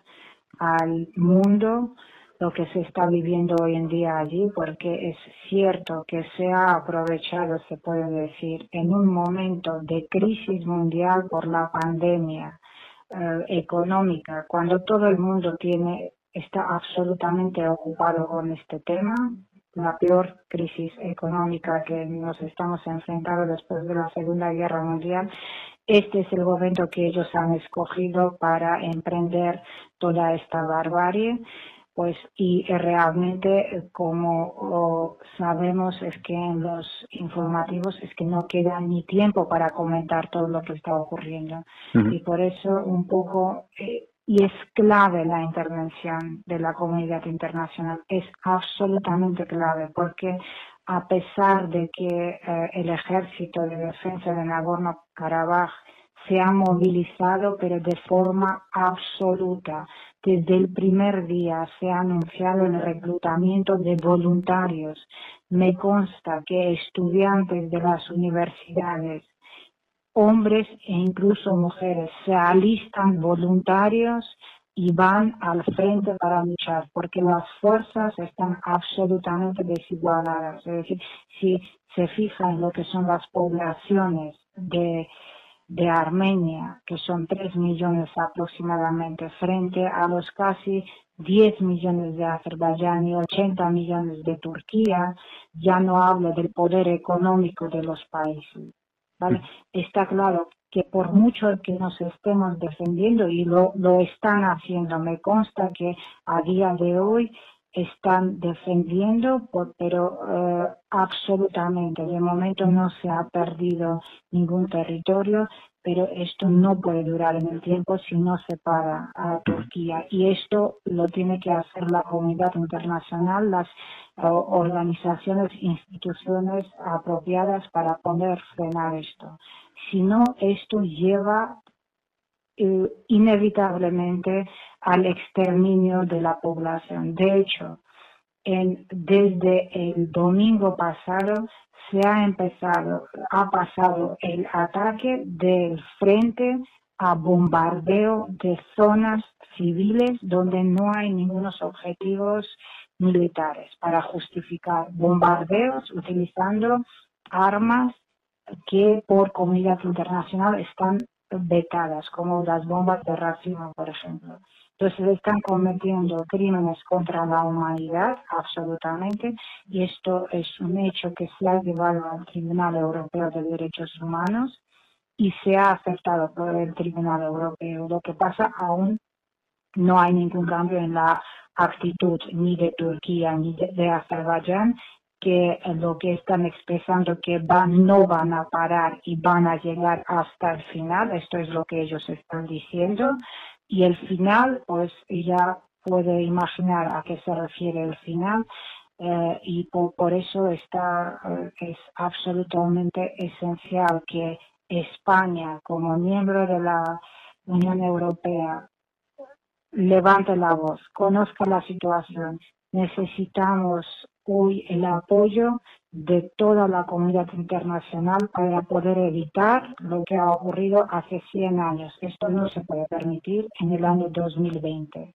al mundo lo que se está viviendo hoy en día allí, porque es cierto que se ha aprovechado, se puede decir, en un momento de crisis mundial por la pandemia eh, económica, cuando todo el mundo tiene está absolutamente ocupado con este tema, la peor crisis económica que nos estamos enfrentando después de la Segunda Guerra Mundial, este es el momento que ellos han escogido para emprender toda esta barbarie pues y realmente como sabemos es que en los informativos es que no queda ni tiempo para comentar todo lo que está ocurriendo. Y por eso un poco eh, y es clave la intervención de la comunidad internacional es absolutamente clave porque a pesar de que eh, el ejército de defensa de Nagorno-Karabaj se ha movilizado, pero de forma absoluta. Desde el primer día se ha anunciado el reclutamiento de voluntarios. Me consta que estudiantes de las universidades, hombres e incluso mujeres, se alistan voluntarios y van al frente para luchar, porque las fuerzas están absolutamente desigualadas. Es decir, si se fijan en lo que son las poblaciones de Armenia, que son 3 millones aproximadamente, frente a los casi 10 millones de Azerbaiyán y 80 millones de Turquía, ya no hablo del poder económico de los países. ¿Vale? Está claro que por mucho que nos estemos defendiendo, y lo, lo están haciendo, me consta que a día de hoy están defendiendo, pero eh, absolutamente, de momento no se ha perdido ningún territorio, pero esto no puede durar en el tiempo si no se para a Turquía. Y esto lo tiene que hacer la comunidad internacional, las eh, organizaciones, instituciones apropiadas para poder frenar esto. Si no, esto lleva eh, inevitablemente al exterminio de la población. De hecho, desde el domingo pasado se ha empezado, ha pasado el ataque del frente a bombardeo de zonas civiles donde no hay ningunos objetivos militares para justificar bombardeos utilizando armas que por comunidad internacional están vetadas, como las bombas de racimo, por ejemplo. Entonces están cometiendo crímenes contra la humanidad, absolutamente, y esto es un hecho que se ha llevado al Tribunal Europeo de Derechos Humanos y se ha aceptado por el Tribunal Europeo. Lo que pasa aún no hay ningún cambio en la actitud ni de Turquía ni de, Azerbaiyán que lo que están expresando que van, no van a parar y van a llegar hasta el final, esto es lo que ellos están diciendo, y el final, pues ya puede imaginar a qué se refiere el final, eh, y por, eso está, eh, es absolutamente esencial que España, como miembro de la Unión Europea, levante la voz, conozca la situación. Necesitamos hoy el apoyo de toda la comunidad internacional para poder evitar lo que ha ocurrido hace 100 años. Esto no se puede permitir en el año 2020.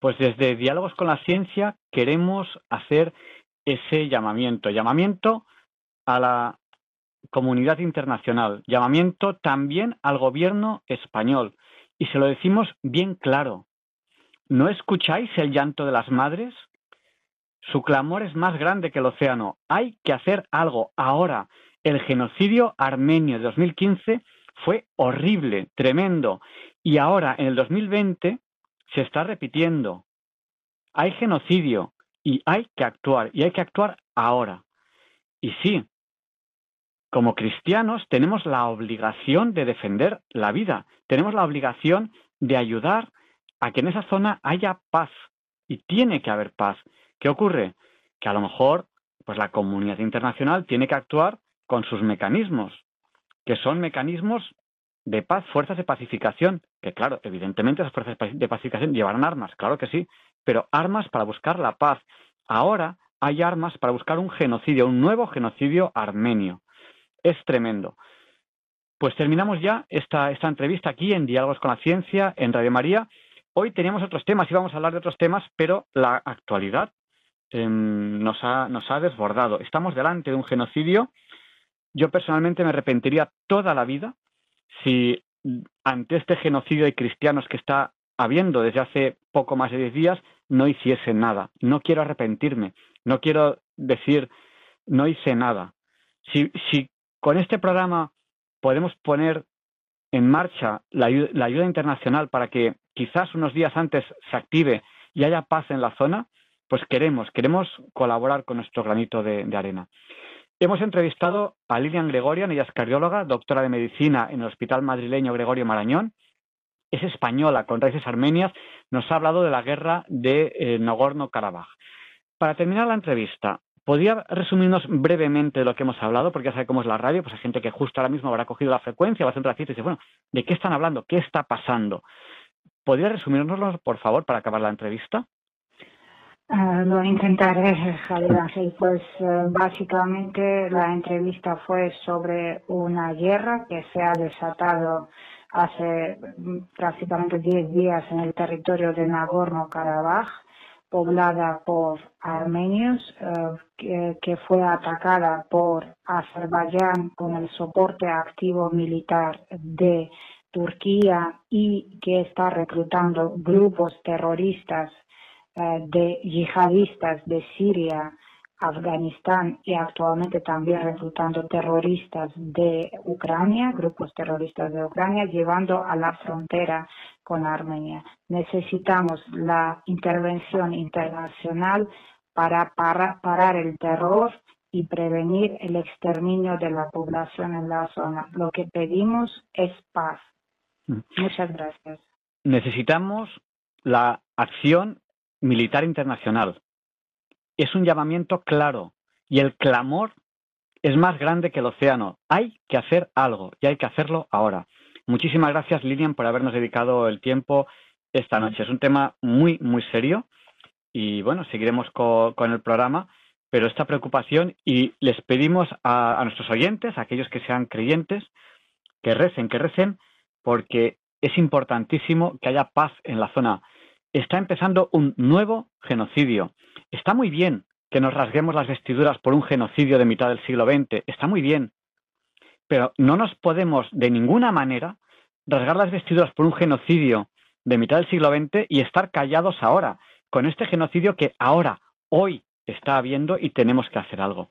Pues desde Diálogos con la Ciencia queremos hacer ese llamamiento, llamamiento a la comunidad internacional, llamamiento también al gobierno español. Y se lo decimos bien claro. ¿No escucháis el llanto de las madres? Su clamor es más grande que el océano. Hay que hacer algo ahora. El genocidio armenio de 2015 fue horrible, tremendo. Y ahora, en el 2020, se está repitiendo. Hay genocidio y hay que actuar. Y hay que actuar ahora. Y sí, como cristianos tenemos la obligación de defender la vida. Tenemos la obligación de ayudar a que en esa zona haya paz. Y tiene que haber paz. ¿Qué ocurre? Que a lo mejor pues la comunidad internacional tiene que actuar con sus mecanismos, que son mecanismos de paz, fuerzas de pacificación, que claro, evidentemente esas fuerzas de pacificación llevarán armas, claro que sí, pero armas para buscar la paz. Ahora hay armas para buscar un genocidio, un nuevo genocidio armenio. Es tremendo. Pues terminamos ya esta, esta entrevista aquí en Diálogos con la Ciencia, en Radio María. Hoy teníamos otros temas, íbamos a hablar de otros temas, pero la actualidad Em, nos, ha, nos ha desbordado. Estamos delante de un genocidio. Yo personalmente me arrepentiría toda la vida si ante este genocidio de cristianos que está habiendo desde hace poco más de diez días, no hiciese nada. No quiero arrepentirme, no quiero decir no hice nada. Si, si con este programa podemos poner en marcha la, ayuda internacional para que quizás unos días antes se active y haya paz en la zona, pues queremos, queremos colaborar con nuestro granito de, arena. Hemos entrevistado a Lilian Gregorian, ella es cardióloga, doctora de medicina en el Hospital Madrileño Gregorio Marañón, es española con raíces armenias, nos ha hablado de la guerra de eh, Nagorno-Karabaj. Para terminar la entrevista, ¿podría resumirnos brevemente de lo que hemos hablado? Porque ya sabe cómo es la radio, pues hay gente que justo ahora mismo habrá cogido la frecuencia, va a hacer un y dice, bueno, ¿de qué están hablando? ¿Qué está pasando? ¿Podría resumirnoslo, por favor, para acabar la entrevista? Uh, lo intentaré, Javier Ángel. Pues uh, básicamente la entrevista fue sobre una guerra que se ha desatado hace mm, prácticamente 10 días en el territorio de Nagorno-Karabaj, poblada por armenios, uh, que, fue atacada por Azerbaiyán con el soporte activo militar de Turquía y que está reclutando grupos terroristas eh, de yihadistas de Siria, Afganistán y actualmente también reclutando terroristas de Ucrania, grupos terroristas de Ucrania, llevando a la frontera con Armenia. Necesitamos la intervención internacional para parar el terror y prevenir el exterminio de la población en la zona. Lo que pedimos es paz. Mm. Muchas gracias. Necesitamos la acción militar internacional. Es un llamamiento claro y el clamor es más grande que el océano. Hay que hacer algo y hay que hacerlo ahora. Muchísimas gracias, Lilian, por habernos dedicado el tiempo esta noche. Es un tema muy, muy serio y bueno, seguiremos con, el programa, pero esta preocupación y les pedimos a, a nuestros oyentes, a aquellos que sean creyentes, que recen, que recen, porque es importantísimo que haya paz en la zona está empezando un nuevo genocidio. Está muy bien que nos rasguemos las vestiduras por un genocidio de mitad del siglo XX, está muy bien, pero no nos podemos de ninguna manera rasgar las vestiduras por un genocidio de mitad del siglo XX y estar callados ahora, con este genocidio que ahora, hoy, está habiendo y tenemos que hacer algo.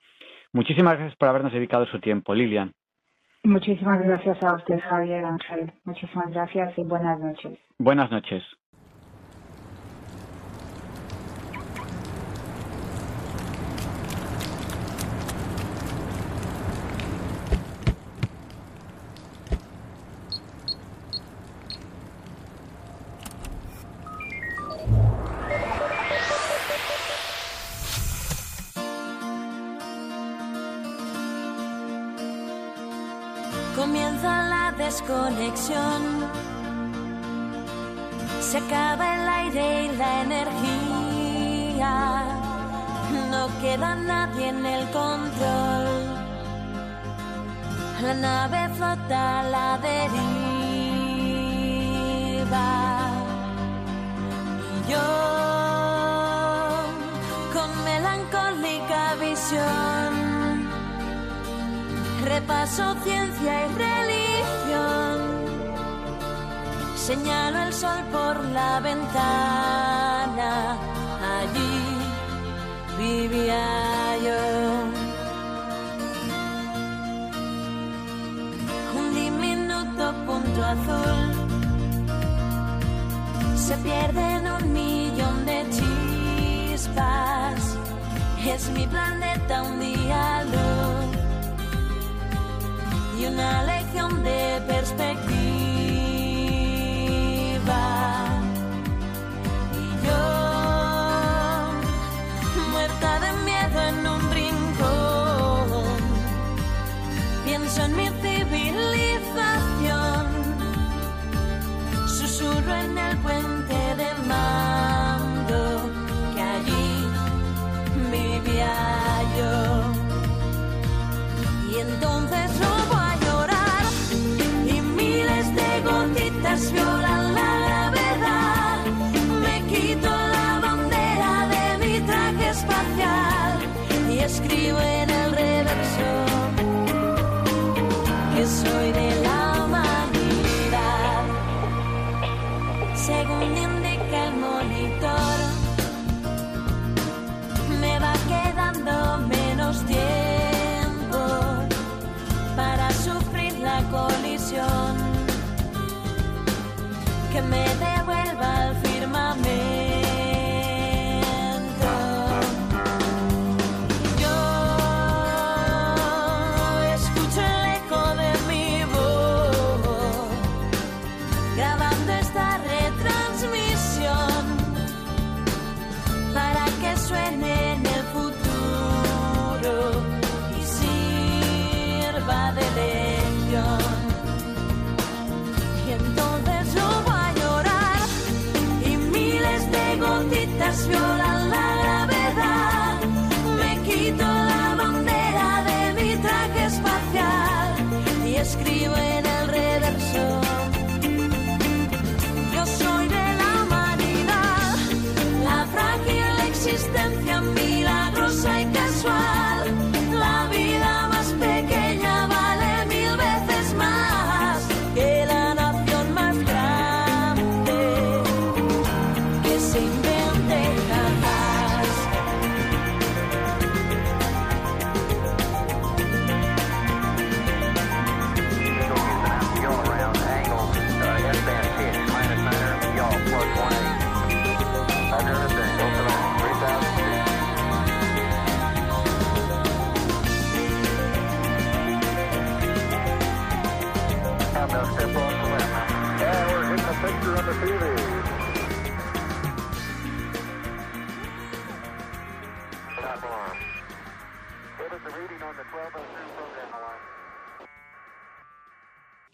Muchísimas gracias por habernos dedicado su tiempo, Lilian. Muchísimas gracias a usted, Javier Ángel. Muchísimas gracias y buenas noches. Buenas noches.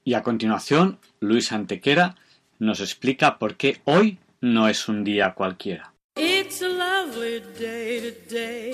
Y a continuación, Luis Antequera nos explica por qué hoy no es un día cualquiera. A day.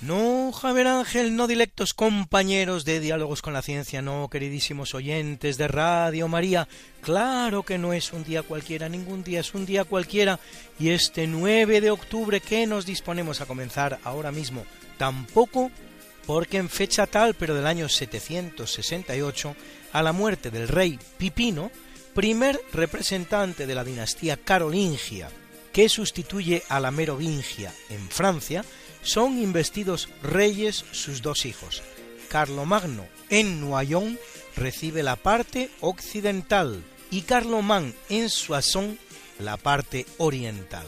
No, Javier Ángel, no dilectos compañeros de Diálogos con la Ciencia, no, queridísimos oyentes de Radio María. Claro que no es un día cualquiera, ningún día es un día cualquiera. Y este 9 de octubre que nos disponemos a comenzar ahora mismo, tampoco porque en fecha tal, pero del año 768, a la muerte del rey Pipino, primer representante de la dinastía carolingia, que sustituye a la merovingia en Francia, son investidos reyes sus dos hijos. Carlomagno en Noyon recibe la parte occidental y Carlomán en Soissons la parte oriental.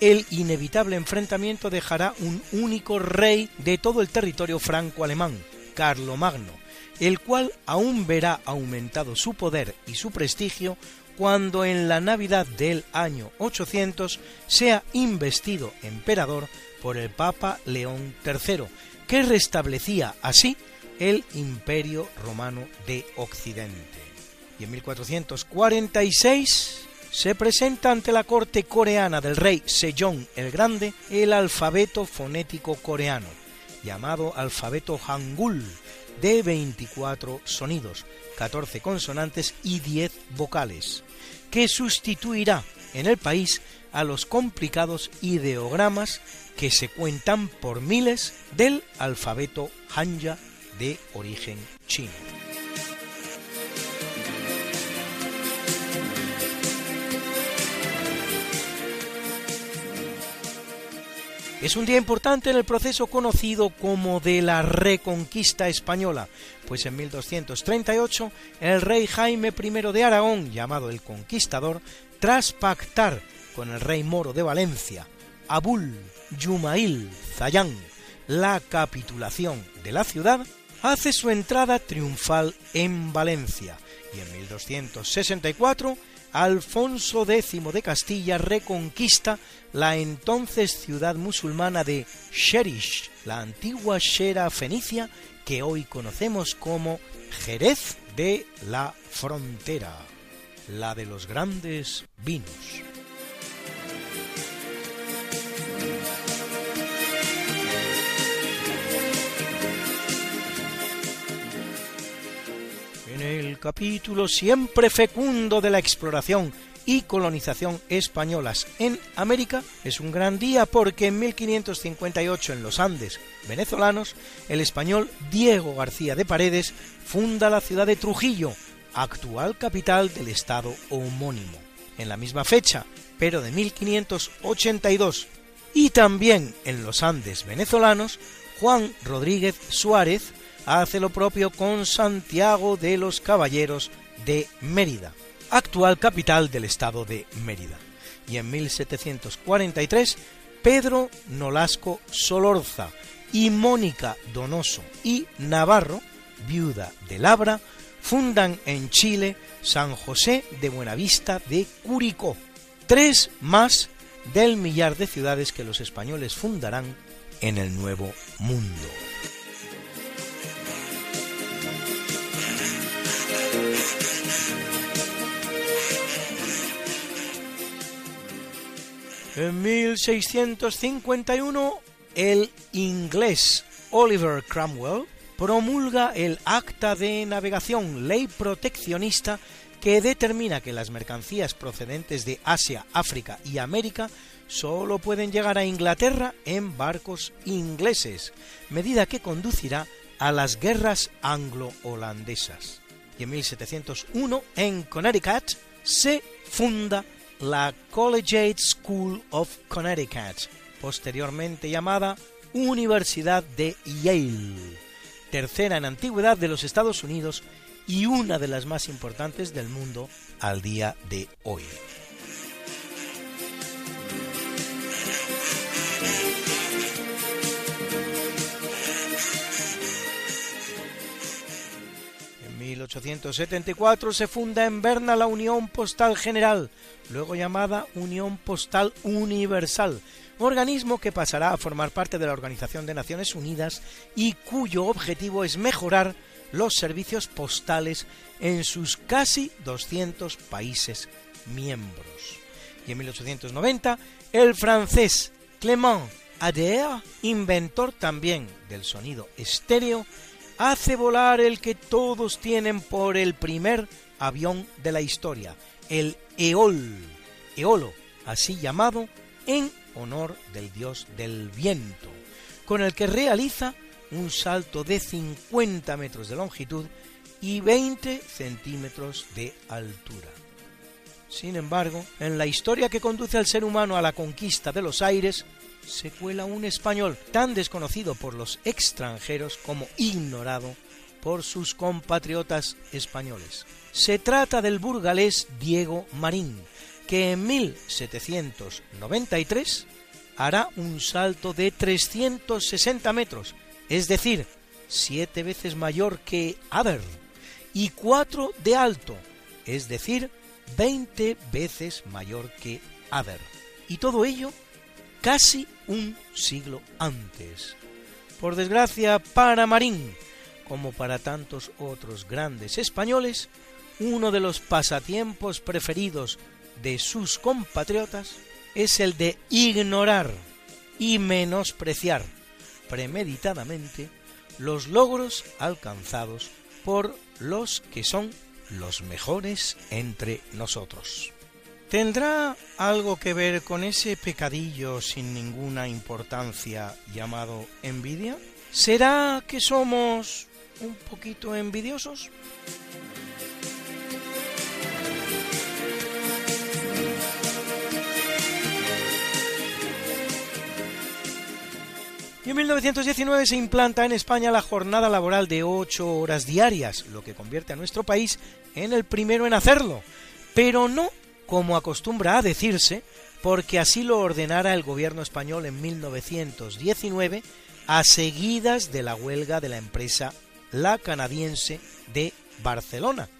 El inevitable enfrentamiento dejará un único rey de todo el territorio franco-alemán, Carlomagno, el cual aún verá aumentado su poder y su prestigio cuando en la Navidad del año 800 sea investido emperador por el Papa León III, que restablecía así el Imperio Romano de Occidente. Y en 1446 se presenta ante la corte coreana del rey Sejong el Grande el alfabeto fonético coreano, llamado alfabeto Hangul, de 24 sonidos, 14 consonantes y 10 vocales, que sustituirá en el país a los complicados ideogramas que se cuentan por miles del alfabeto Hanja de origen chino. Es un día importante en el proceso conocido como de la Reconquista Española, pues en 1238 el rey Jaime I de Aragón, llamado el Conquistador, tras pactar con el rey moro de Valencia, Abul Yumail Zayán, la capitulación de la ciudad, hace su entrada triunfal en Valencia y en 1264 Alfonso X de Castilla reconquista la entonces ciudad musulmana de Sherish, la antigua Shera fenicia que hoy conocemos como Jerez de la Frontera, la de los grandes vinos. En el capítulo siempre fecundo de la exploración y colonización españolas en América es un gran día porque en 1558 en los Andes venezolanos el español Diego García de Paredes funda la ciudad de Trujillo, actual capital del estado homónimo. En la misma fecha, pero de 1582, y también en los Andes venezolanos, Juan Rodríguez Suárez hace lo propio con Santiago de los Caballeros de Mérida, actual capital del estado de Mérida. Y en 1743, Pedro Nolasco Solorza y Mónica Donoso y Navarro, viuda de Labra, fundan en Chile San José de Buenavista de Curicó, tres más del millar de ciudades que los españoles fundarán en el Nuevo Mundo. En 1651, el inglés Oliver Cromwell promulga el Acta de Navegación, ley proteccionista que determina que las mercancías procedentes de Asia, África y América solo pueden llegar a Inglaterra en barcos ingleses, medida que conducirá a las guerras anglo-holandesas. Y en 1701, en Connecticut, se funda la Collegiate School of Connecticut, posteriormente llamada Universidad de Yale, tercera en antigüedad de los Estados Unidos y una de las más importantes del mundo al día de hoy. 1874 se funda en Berna la Unión Postal General, luego llamada Unión Postal Universal, organismo que pasará a formar parte de la Organización de Naciones Unidas y cuyo objetivo es mejorar los servicios postales en sus casi 200 países miembros. Y en 1890, el francés Clément Ader, inventor también del sonido estéreo, hace volar el que todos tienen por el primer avión de la historia, el Eol, Eolo, así llamado en honor del dios del viento, con el que realiza un salto de 50 metros de longitud y 20 centímetros de altura. Sin embargo, en la historia que conduce al ser humano a la conquista de los aires, se cuela un español tan desconocido por los extranjeros como ignorado por sus compatriotas españoles. Se trata del burgalés Diego Marín, que en 1793 hará un salto de 360 metros, es decir, siete veces mayor que Ader, y cuatro de alto, es decir, 20 veces mayor que Ader. Y todo ello casi un siglo antes. Por desgracia para Marín, como para tantos otros grandes españoles, uno de los pasatiempos preferidos de sus compatriotas es el de ignorar y menospreciar premeditadamente los logros alcanzados por los que son los mejores entre nosotros. ¿Tendrá algo que ver con ese pecadillo sin ninguna importancia llamado envidia? ¿Será que somos un poquito envidiosos? Y en 1919 se implanta en España la jornada laboral de 8 horas diarias, lo que convierte a nuestro país en el primero en hacerlo, pero no como acostumbra a decirse, porque así lo ordenara el gobierno español en 1919 a seguidas de la huelga de la empresa La Canadiense de Barcelona.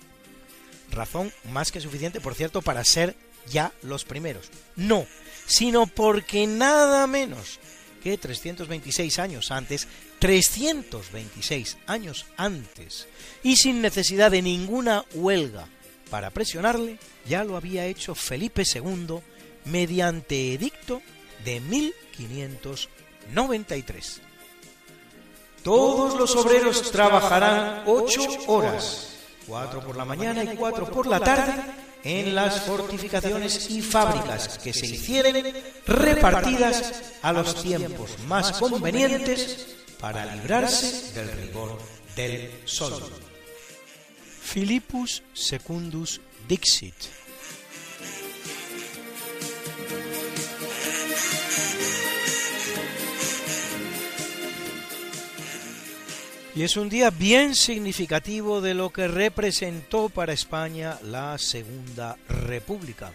Razón más que suficiente, por cierto, para ser ya los primeros. No, sino porque nada menos que 326 años antes, 326 años antes, y sin necesidad de ninguna huelga para presionarle, ya lo había hecho Felipe II mediante edicto de 1593. Todos los obreros trabajarán ocho horas, cuatro por la mañana y cuatro por la tarde, en las fortificaciones y fábricas que se hicieren repartidas a los tiempos más convenientes para librarse del rigor del sol. Philippus Secundus Dixit. Y es un día bien significativo de lo que representó para España la Segunda República,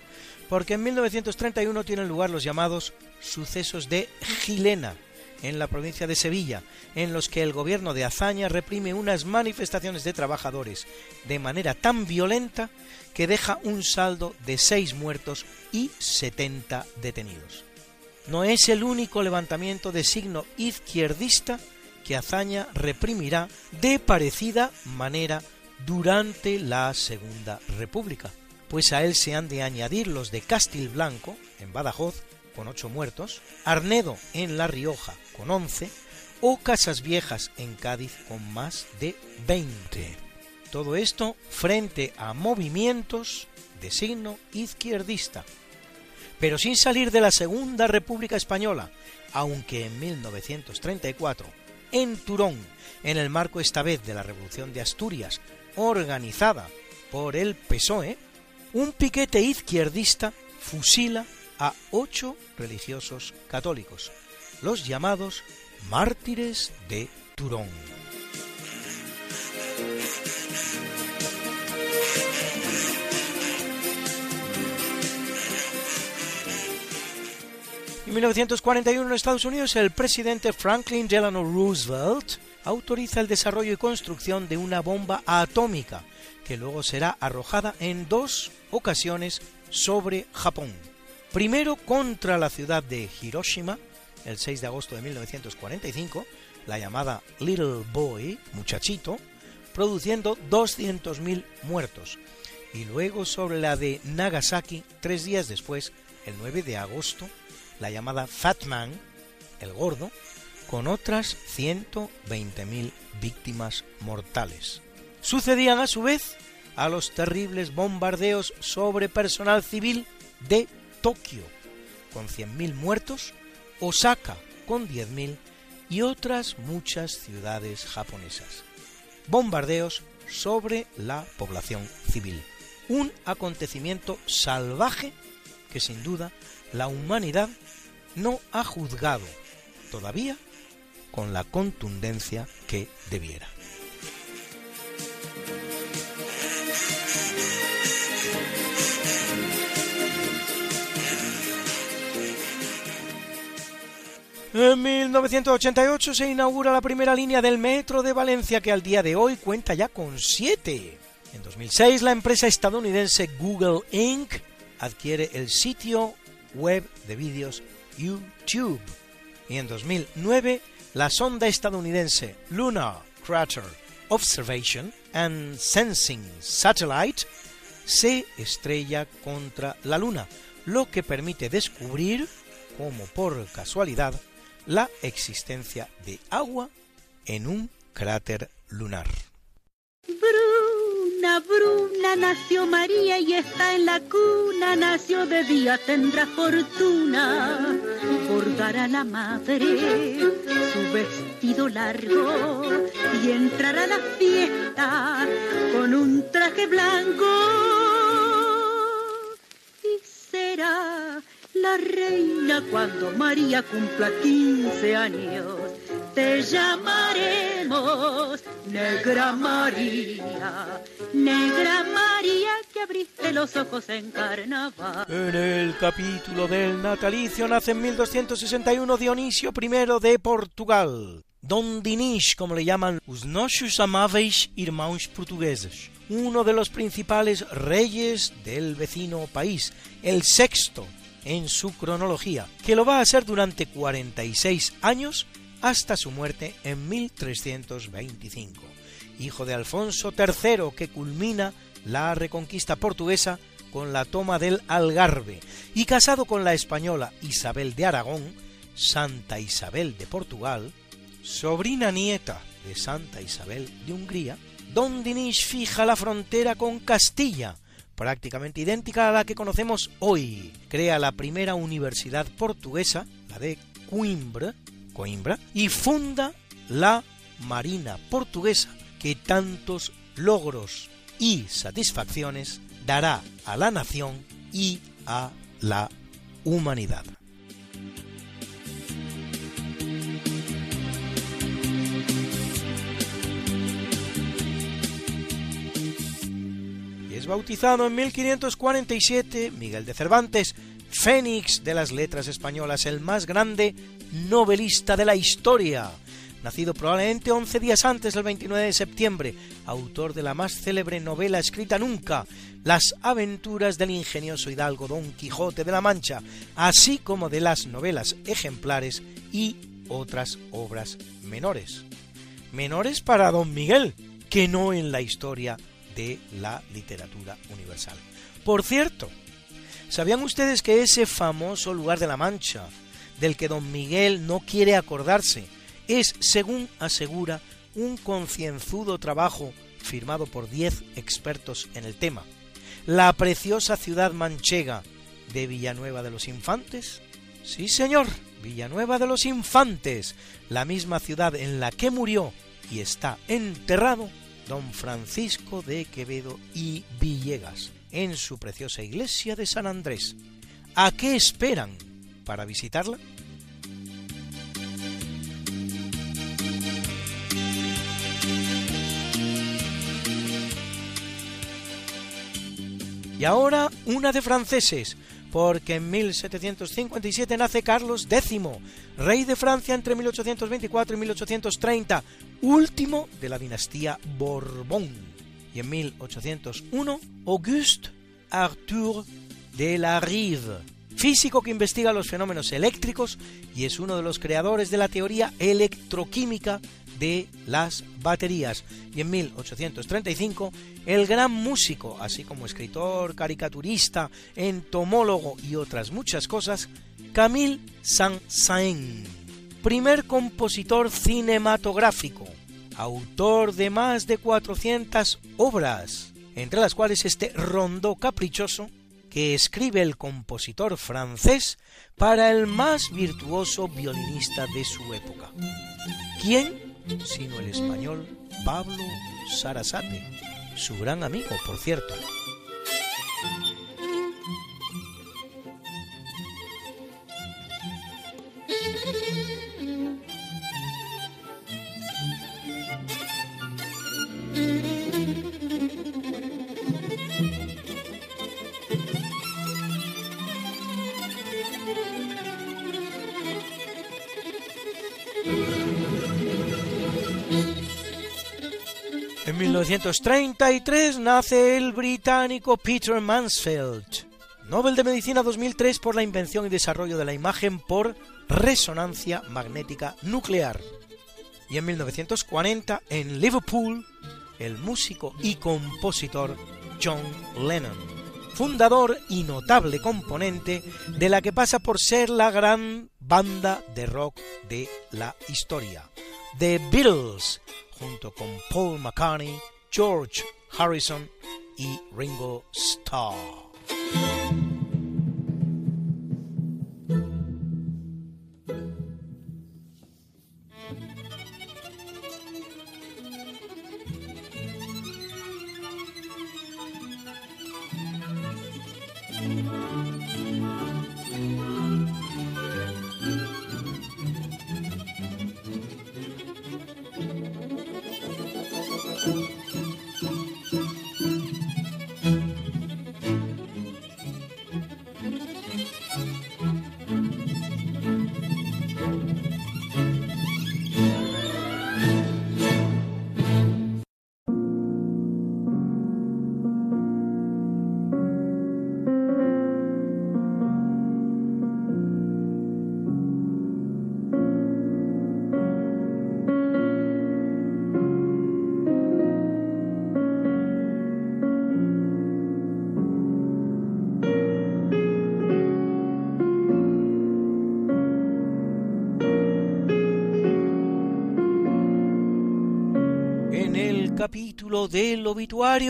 porque en 1931 tienen lugar los llamados sucesos de Gilena, en la provincia de Sevilla, en los que el gobierno de Azaña reprime unas manifestaciones de trabajadores de manera tan violenta que deja un saldo de 6 muertos y 70 detenidos. No es el único levantamiento de signo izquierdista que Azaña reprimirá de parecida manera durante la Segunda República, pues a él se han de añadir los de Castilblanco, en Badajoz, con 8 muertos, Arnedo en La Rioja, con 11, o Casas Viejas en Cádiz, con más de 20. Todo esto frente a movimientos de signo izquierdista, pero sin salir de la Segunda República Española, aunque en 1934, en Turón, en el marco esta vez de la Revolución de Asturias, organizada por el PSOE, un piquete izquierdista fusila a ocho religiosos católicos, los llamados mártires de Turón. En 1941 en Estados Unidos el presidente Franklin Delano Roosevelt autoriza el desarrollo y construcción de una bomba atómica que luego será arrojada en dos ocasiones sobre Japón. Primero contra la ciudad de Hiroshima, el 6 de agosto de 1945, la llamada Little Boy, muchachito, produciendo 200.000 muertos, y luego sobre la de Nagasaki tres días después, el 9 de agosto, la llamada Fat Man, el gordo, con otras 120.000 víctimas mortales. Sucedían a su vez a los terribles bombardeos sobre personal civil de Tokio, con 100.000 muertos, Osaka, con 10.000 y otras muchas ciudades japonesas. Bombardeos sobre la población civil. Un acontecimiento salvaje que sin duda la humanidad no ha juzgado todavía con la contundencia que debiera. En 1988 se inaugura la primera línea del metro de Valencia que al día de hoy cuenta ya con siete. En 2006 la empresa estadounidense Google Inc. adquiere el sitio web de vídeos YouTube. Y en 2009 la sonda estadounidense Lunar Crater Observation and Sensing Satellite se estrella contra la Luna, lo que permite descubrir, como por casualidad, la existencia de agua en un cráter lunar. Bruna, Bruna, nació María y está en la cuna, nació de día, tendrá fortuna. Bordará la madre su vestido largo y entrará a la fiesta con un traje blanco. Y será la reina cuando María cumpla 15 años. Te llamaremos Negra María, Negra María que abriste los ojos en carnaval. En el capítulo del natalicio nace en 1261 Dionisio I de Portugal. Don Dinis, como le llaman los nosos amáveis irmãos portugueses, uno de los principales reyes del vecino país, el sexto en su cronología, que lo va a ser durante 46 años hasta su muerte en 1325, hijo de Alfonso III que culmina la reconquista portuguesa con la toma del Algarve y casado con la española Isabel de Aragón, Santa Isabel de Portugal, sobrina nieta de Santa Isabel de Hungría, Don Dinis fija la frontera con Castilla, prácticamente idéntica a la que conocemos hoy. Crea la primera universidad portuguesa, la de Coimbra, y funda la Marina portuguesa, que tantos logros y satisfacciones dará a la nación y a la humanidad. Bautizado en 1547 Miguel de Cervantes, Fénix de las letras españolas, el más grande novelista de la historia, nacido probablemente 11 días antes del 29 de septiembre, autor de la más célebre novela escrita nunca, Las aventuras del ingenioso hidalgo Don Quijote de la Mancha, así como de las novelas ejemplares y otras obras menores. Menores para Don Miguel, que no en la historia de la literatura universal. Por cierto, ¿sabían ustedes que ese famoso lugar de la Mancha, del que don Miguel no quiere acordarse, es, según asegura, un concienzudo trabajo firmado por 10 expertos en el tema? La preciosa ciudad manchega de Villanueva de los Infantes? Sí, señor, Villanueva de los Infantes, la misma ciudad en la que murió y está enterrado don Francisco de Quevedo y Villegas en su preciosa iglesia de San Andrés. ¿A qué esperan para visitarla? Y ahora una de franceses, porque en 1757 nace Carlos X, rey de Francia entre 1824 y 1830, último de la dinastía Borbón. Y en 1801, Auguste Arthur de la Rive, físico que investiga los fenómenos eléctricos y es uno de los creadores de la teoría electroquímica de las baterías. Y en 1835, el gran músico, así como escritor, caricaturista, entomólogo y otras muchas cosas, Camille Saint-Saëns, primer compositor cinematográfico, autor de más de 400 obras, entre las cuales este rondó caprichoso que escribe el compositor francés para el más virtuoso violinista de su época. ¿Quién? Sino el español Pablo Sarasate, su gran amigo, por cierto. 1933 nace el británico Peter Mansfield, Nobel de Medicina 2003 por la invención y desarrollo de la imagen por resonancia magnética nuclear. Y en 1940, en Liverpool, el músico y compositor John Lennon, fundador y notable componente de la que pasa por ser la gran banda de rock de la historia, The Beatles, junto con Paul McCartney, George Harrison y Ringo Starr.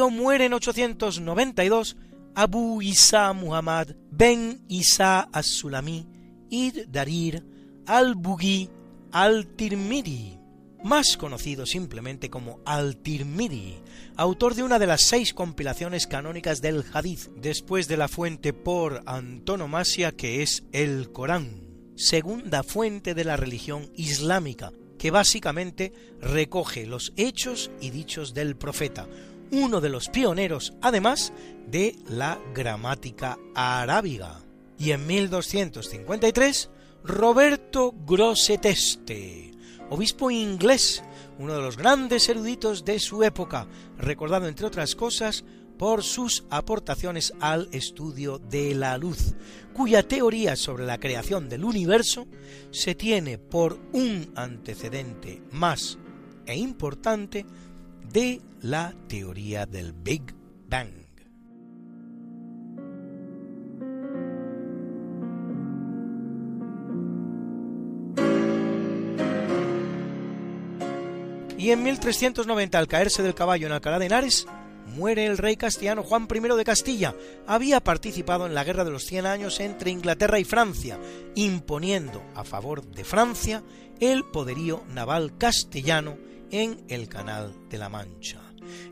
Muere en 892 Abu Isa Muhammad ben Isa as-Sulami id Darir al-Bughi al-Tirmidhi, más conocido simplemente como al-Tirmidhi, autor de una de las seis compilaciones canónicas del Hadith, después de la fuente por antonomasia que es el Corán, segunda fuente de la religión islámica, que básicamente recoge los hechos y dichos del profeta, uno de los pioneros, además, de la gramática arábiga. Y en 1253, Roberto Grosseteste, obispo inglés, uno de los grandes eruditos de su época, recordado entre otras cosas por sus aportaciones al estudio de la luz, cuya teoría sobre la creación del universo se tiene por un antecedente más e importante de la teoría del Big Bang. Y en 1390, al caerse del caballo en Alcalá de Henares, muere el rey castellano Juan I de Castilla. Había participado en la Guerra de los Cien Años entre Inglaterra y Francia, imponiendo a favor de Francia el poderío naval castellano en el Canal de la Mancha.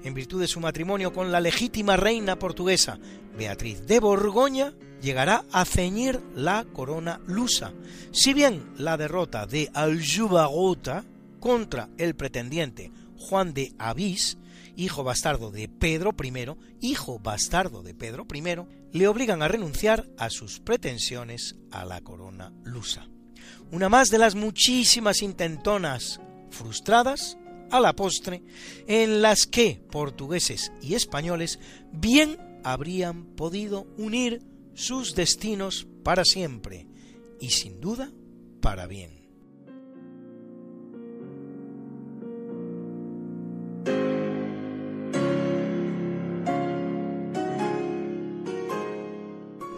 En virtud de su matrimonio con la legítima reina portuguesa Beatriz de Borgoña, llegará a ceñir la corona lusa, si bien la derrota de Aljubarrota contra el pretendiente Juan de Avís, hijo bastardo de Pedro I, hijo bastardo de Pedro I, le obligan a renunciar a sus pretensiones a la corona lusa. Una más de las muchísimas intentonas frustradas a la postre en las que portugueses y españoles bien habrían podido unir sus destinos para siempre y sin duda para bien.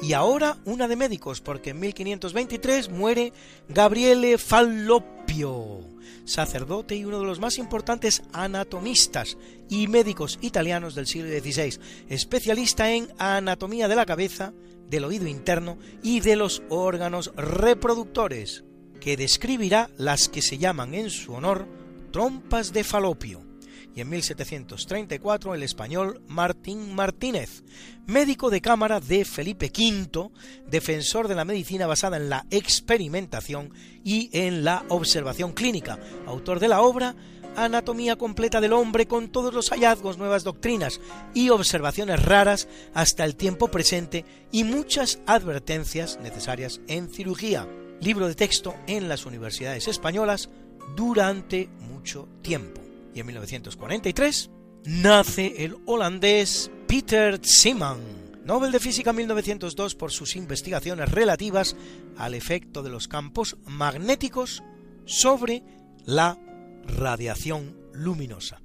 Y ahora una de médicos, porque en 1523 muere Gabriele Fallopio, sacerdote y uno de los más importantes anatomistas y médicos italianos del siglo XVI, especialista en anatomía de la cabeza, del oído interno y de los órganos reproductores, que describirá las que se llaman en su honor trompas de falopio y en 1734 el español Martín Martínez, médico de cámara de Felipe V, defensor de la medicina basada en la experimentación y en la observación clínica, autor de la obra Anatomía completa del hombre con todos los hallazgos, nuevas doctrinas y observaciones raras hasta el tiempo presente y muchas advertencias necesarias en cirugía. Libro de texto en las universidades españolas durante mucho tiempo y en 1943 nace el holandés Peter Simon, Nobel de Física 1902 por sus investigaciones relativas al efecto de los campos magnéticos sobre la radiación luminosa.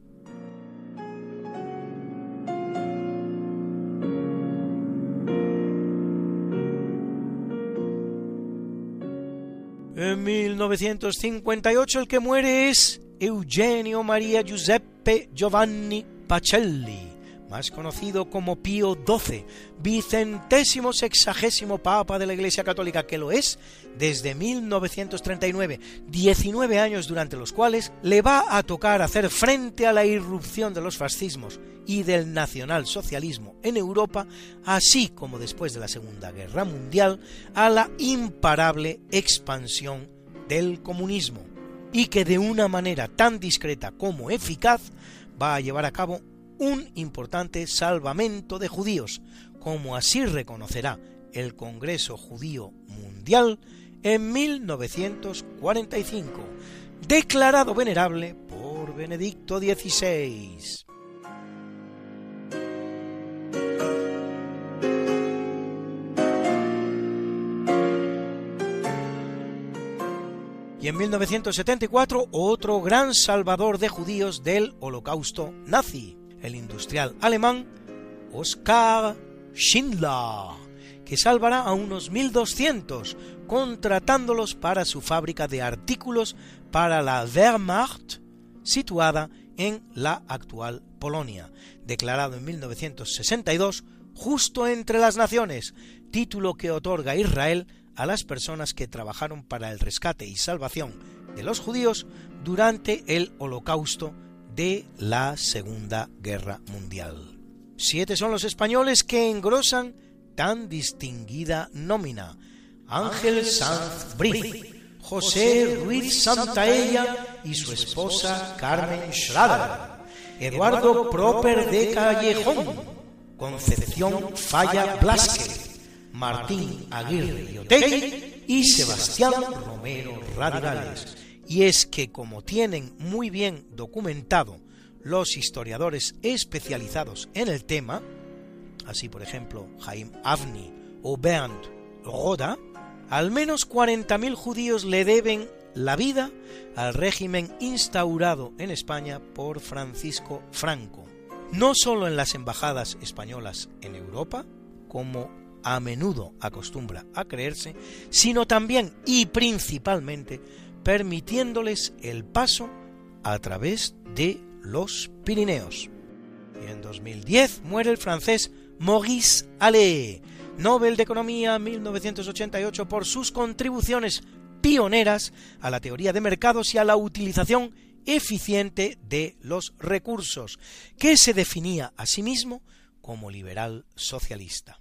En 1958 el que muere es Eugenio María Giuseppe Giovanni Pacelli, más conocido como Pío XII, vicentésimo sexagésimo papa de la Iglesia Católica, que lo es desde 1939, 19 años durante los cuales le va a tocar hacer frente a la irrupción de los fascismos y del nacionalsocialismo en Europa, así como después de la Segunda Guerra Mundial, a la imparable expansión del comunismo y que de una manera tan discreta como eficaz va a llevar a cabo un importante salvamento de judíos, como así reconocerá el Congreso Judío Mundial en 1945, declarado venerable por Benedicto XVI. En 1974 otro gran salvador de judíos del holocausto nazi, el industrial alemán Oskar Schindler, que salvará a unos 1200 contratándolos para su fábrica de artículos para la Wehrmacht situada en la actual Polonia, declarado en 1962 justo entre las naciones, título que otorga Israel a las personas que trabajaron para el rescate y salvación de los judíos durante el holocausto de la Segunda Guerra Mundial. Siete son los españoles que engrosan tan distinguida nómina. Ángel Sanz Briz, José Ruiz Santaella y su esposa Carmen Schrader, Eduardo Proper de Callejón, Concepción Falla Blasque, Martín Aguirre y Otegui y Sebastián Romero Radicales. Y es que como tienen muy bien documentado los historiadores especializados en el tema, así por ejemplo Jaime Avni o Bernd Roda, al menos 40.000 judíos le deben la vida al régimen instaurado en España por Francisco Franco, no solo en las embajadas españolas en Europa, como a menudo acostumbra a creerse, sino también y principalmente permitiéndoles el paso a través de los Pirineos. Y en 2010 muere el francés Maurice Allais, Nobel de Economía 1988 por sus contribuciones pioneras a la teoría de mercados y a la utilización eficiente de los recursos, que se definía a sí mismo como liberal socialista.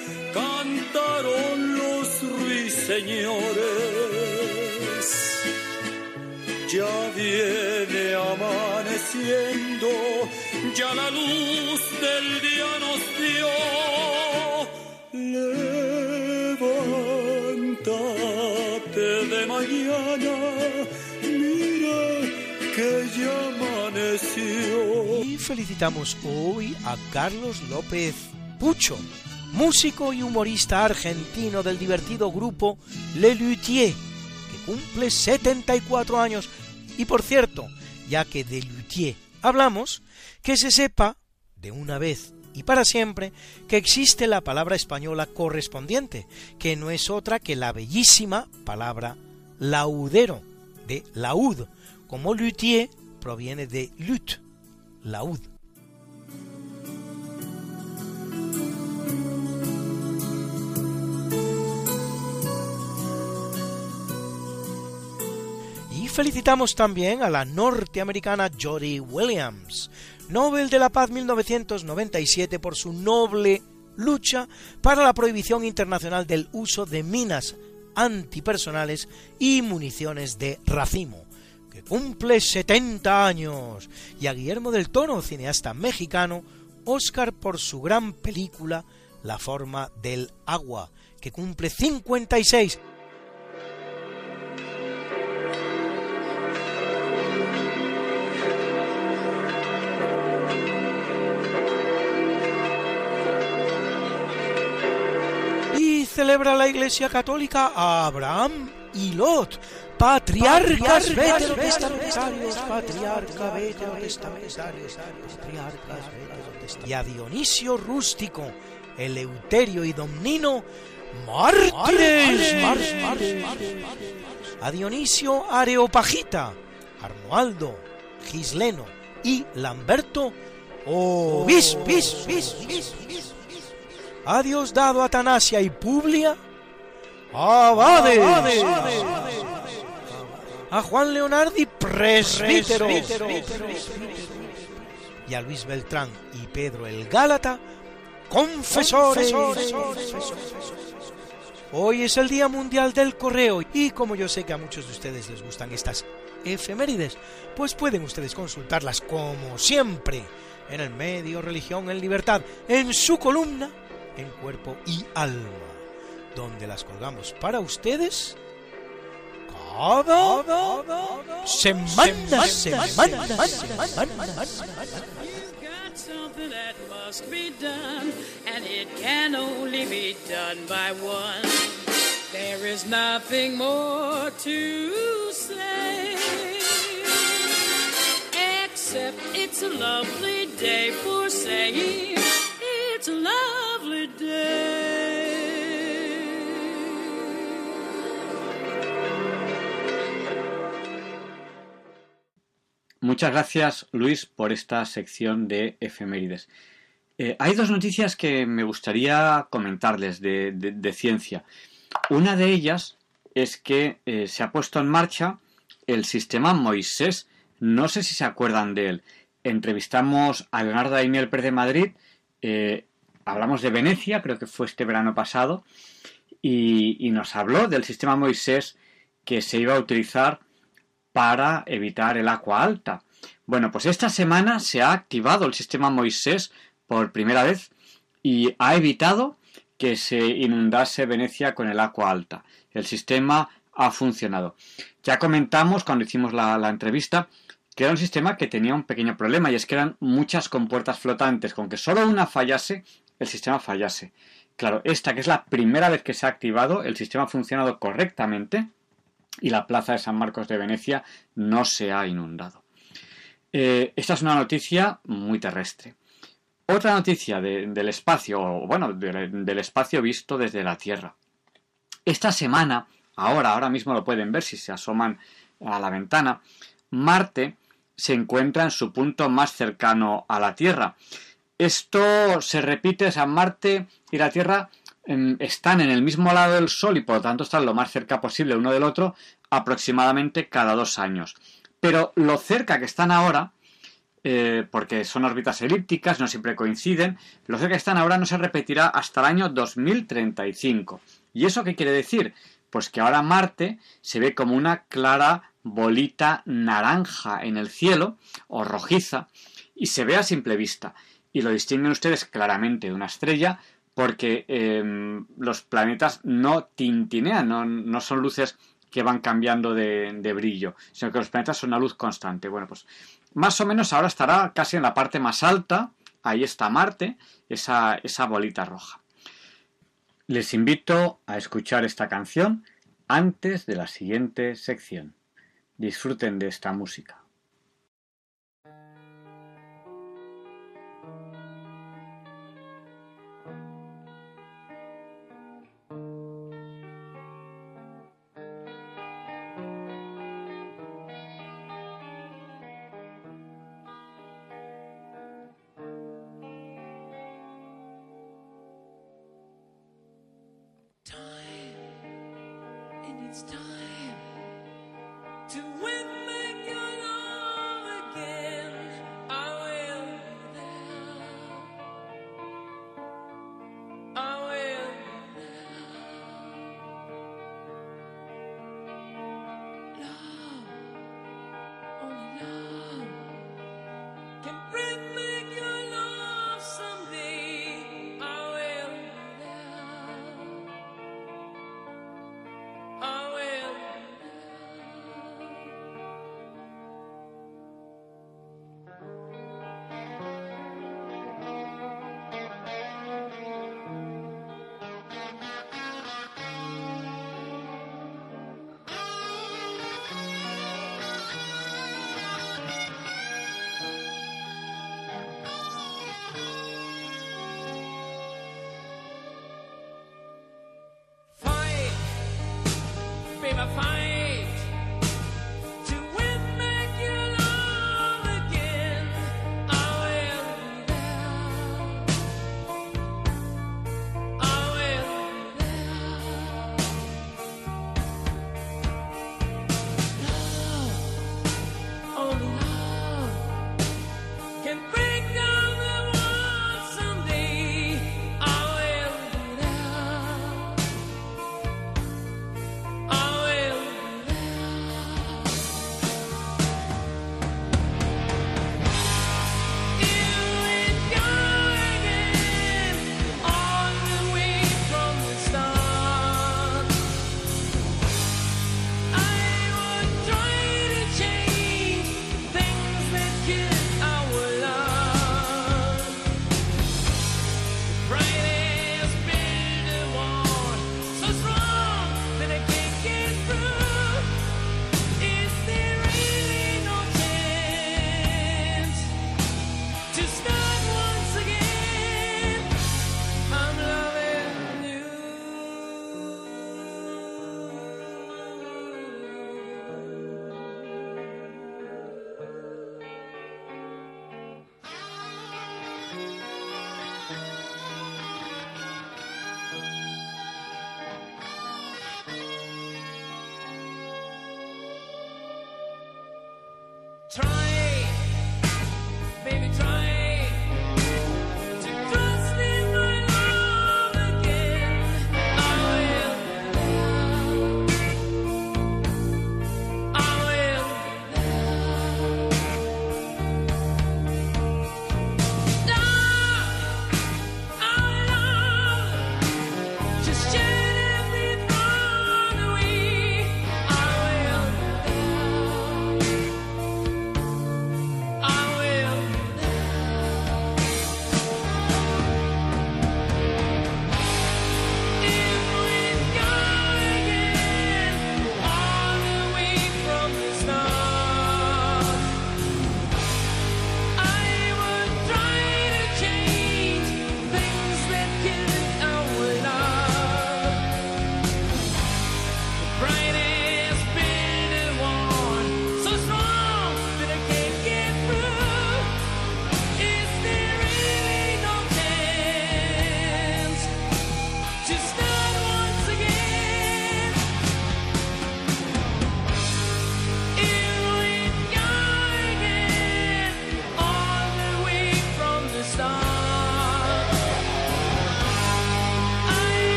cantaron los ruiseñores. Ya viene amaneciendo, ya la luz del día nos dio. Levántate de mañana, mira que ya amaneció. Y felicitamos hoy a Carlos López Pucho, músico y humorista argentino del divertido grupo Le Luthier, que cumple 74 años. Y por cierto, ya que de Luthier hablamos, que se sepa, de una vez y para siempre, que existe la palabra española correspondiente, que no es otra que la bellísima palabra laudero, de laud, como luthier proviene de lut, laud. Felicitamos también a la norteamericana Jodie Williams, Nobel de la Paz 1997 por su noble lucha para la prohibición internacional del uso de minas antipersonales y municiones de racimo, que cumple 70 años, y a Guillermo del Toro, cineasta mexicano, Oscar por su gran película La forma del agua, que cumple 56 celebra la Iglesia Católica a Abraham y Lot, patriarcas veterotestamentarios, patriarca veterotestamentarios, patriarcas veterotestamentarios, y a Dionisio Rústico, Eleuterio y Domnino, mártires, a Dionisio Areopagita, Arnoaldo, Gisleno y Lamberto, obispos, a Dios dado Atanasia y Publia, abades, a Juan Leonardi, presbítero, y a Luis Beltrán y Pedro el Gálata, confesores. Hoy es el Día Mundial del Correo y como yo sé que a muchos de ustedes les gustan estas efemérides, pues pueden ustedes consultarlas como siempre en el medio Religión en Libertad, en su columna en cuerpo y alma, donde las colgamos para ustedes cada semana, something that must be done, and it can only be done by one. There is nothing more to say, except it's a lovely day for saying it's Muchas gracias, Luis, por esta sección de efemérides. Eh, hay dos noticias que me gustaría comentarles de ciencia. Una de ellas es que eh, se ha puesto en marcha el sistema Moisés. No sé si se acuerdan de él. Entrevistamos a Leonardo Daimiel Pérez de Madrid. eh, hablamos de Venecia, creo que fue este verano pasado. Y, nos habló del sistema Moisés que se iba a utilizar para evitar el agua alta. Bueno, pues esta semana se ha activado el sistema Moisés por primera vez y ha evitado que se inundase Venecia con el agua alta. El sistema ha funcionado. Ya comentamos cuando hicimos la, la entrevista que era un sistema que tenía un pequeño problema y es que eran muchas compuertas flotantes. Con que solo una fallase, el sistema fallase. Claro, esta que es la primera vez que se ha activado, el sistema ha funcionado correctamente y la plaza de San Marcos de Venecia no se ha inundado. Eh, esta es una noticia muy terrestre. Otra noticia de- del espacio, o bueno, de- del espacio visto desde la Tierra. Esta semana, ahora, ahora mismo lo pueden ver si se asoman a la ventana, Marte se encuentra en su punto más cercano a la Tierra. Esto se repite, o sea, Marte y la Tierra em, están en el mismo lado del Sol y por lo tanto están lo más cerca posible uno del otro aproximadamente cada dos años. Pero lo cerca que están ahora, eh, porque son órbitas elípticas, no siempre coinciden, lo cerca que están ahora no se repetirá hasta el año 2035. ¿Y eso qué quiere decir? Pues que ahora Marte se ve como una clara bolita naranja en el cielo, o rojiza, y se ve a simple vista. Y lo distinguen ustedes claramente de una estrella porque em, los planetas no tintinean, no, no son luces que van cambiando de, de brillo, sino que los planetas son una luz constante. Bueno, pues más o menos ahora estará casi en la parte más alta, ahí está Marte, esa, esa bolita roja. Les invito a escuchar esta canción antes de la siguiente sección. Disfruten de esta música.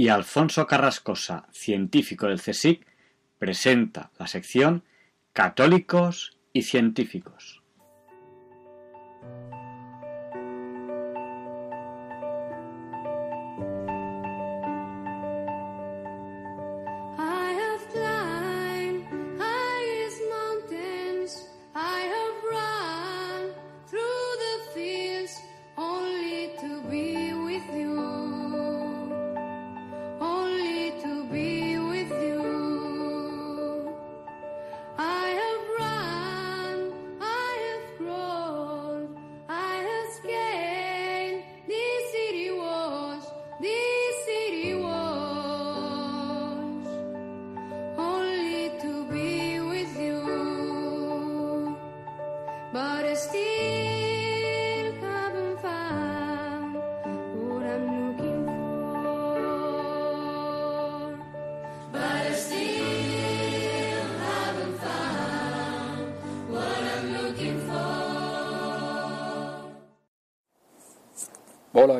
Y Alfonso Carrascosa, científico del CSIC, presenta la sección Católicos y Científicos.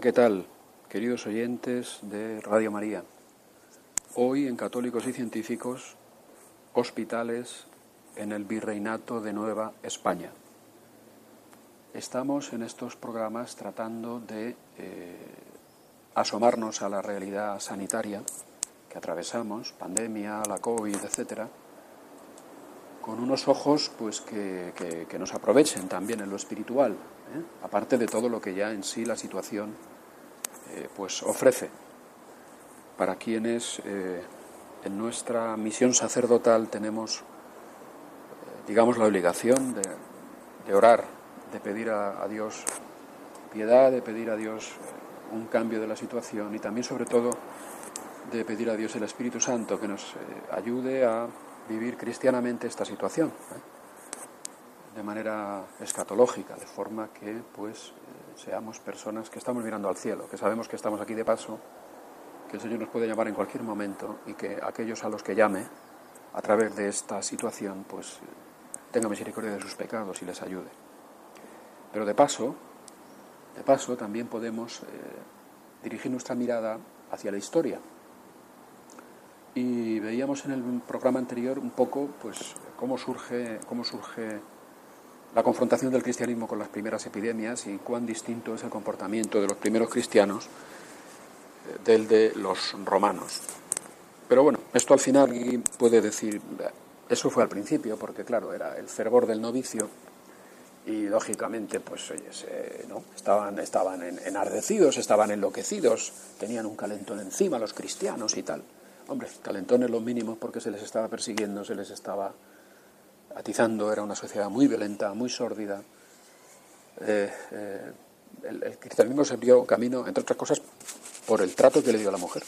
¿Qué tal? Queridos oyentes de Radio María. Hoy en Católicos y Científicos, hospitales en el Virreinato de Nueva España. Estamos en estos programas tratando de eh, asomarnos a la realidad sanitaria que atravesamos, pandemia, la COVID, etcétera, con unos ojos pues que, que- que nos aprovechen también en lo espiritual, ¿eh? aparte de todo lo que ya en sí la situación eh, pues ofrece para quienes eh, en nuestra misión sacerdotal tenemos, eh, digamos, la obligación de, orar, de pedir a, a Dios piedad, de pedir a Dios un cambio de la situación y también, sobre todo, de pedir a Dios el Espíritu Santo que nos ayude a vivir cristianamente esta situación, de manera escatológica, de forma que pues seamos personas que estamos mirando al cielo, que sabemos que estamos aquí de paso, que el Señor nos puede llamar en cualquier momento y que aquellos a los que llame a través de esta situación pues tenga misericordia de sus pecados y les ayude. Pero de paso, de paso también podemos eh, dirigir nuestra mirada hacia la historia. Y veíamos en el programa anterior un poco pues cómo surge, cómo surge la confrontación del cristianismo con las primeras epidemias y cuán distinto es el comportamiento de los primeros cristianos eh, del de los romanos. Pero bueno, esto al final puede decir, eso fue al principio, porque claro, era el fervor del novicio y lógicamente, pues oye, se- ¿no? estaban, estaban en- enardecidos, estaban enloquecidos, tenían un calentón encima los cristianos y tal. Hombre, calentones los mínimos porque se les estaba persiguiendo, se les estaba atizando, era una sociedad muy violenta, muy sórdida. Eh, eh, el, cristianismo se abrió camino, entre otras cosas, por el trato que le dio a la mujer,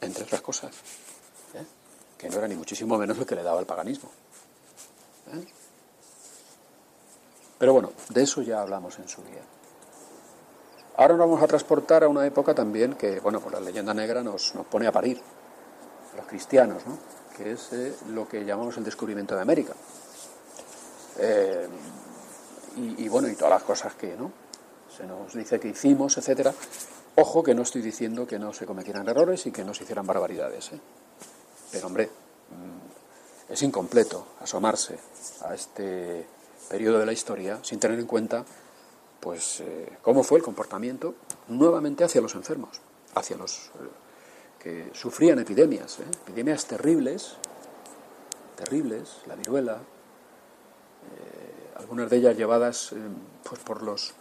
entre otras cosas, ¿eh? que no era ni muchísimo menos lo que le daba el paganismo. Pero bueno, de eso ya hablamos en su día. Ahora nos vamos a transportar a una época también que, bueno, pues la leyenda negra nos, nos pone a parir, los cristianos, ¿no? Que es eh, lo que llamamos el descubrimiento de América. Eh, y, bueno, y todas las cosas que ¿no? se nos dice que hicimos, etcétera. Ojo que no estoy diciendo que no se cometieran errores y que no se hicieran barbaridades. ¿eh? Pero hombre, mm, es incompleto asomarse a este periodo de la historia sin tener en cuenta pues eh, cómo fue el comportamiento nuevamente hacia los enfermos, hacia los que sufrían epidemias, ¿eh? epidemias terribles, terribles, la viruela, eh, algunas de ellas llevadas eh, pues por los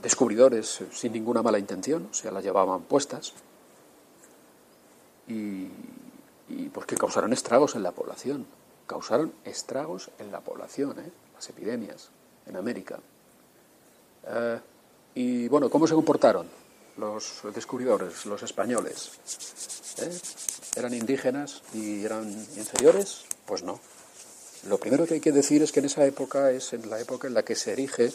descubridores sin ninguna mala intención, o sea, las llevaban puestas, y, y pues que causaron estragos en la población, causaron estragos en la población, las epidemias en América. Y bueno, ¿cómo se comportaron los descubridores, los españoles? ¿Eh? ¿Eran indígenas y eran inferiores? Pues no. Lo primero que hay que decir es que en esa época es en la época en la que se erige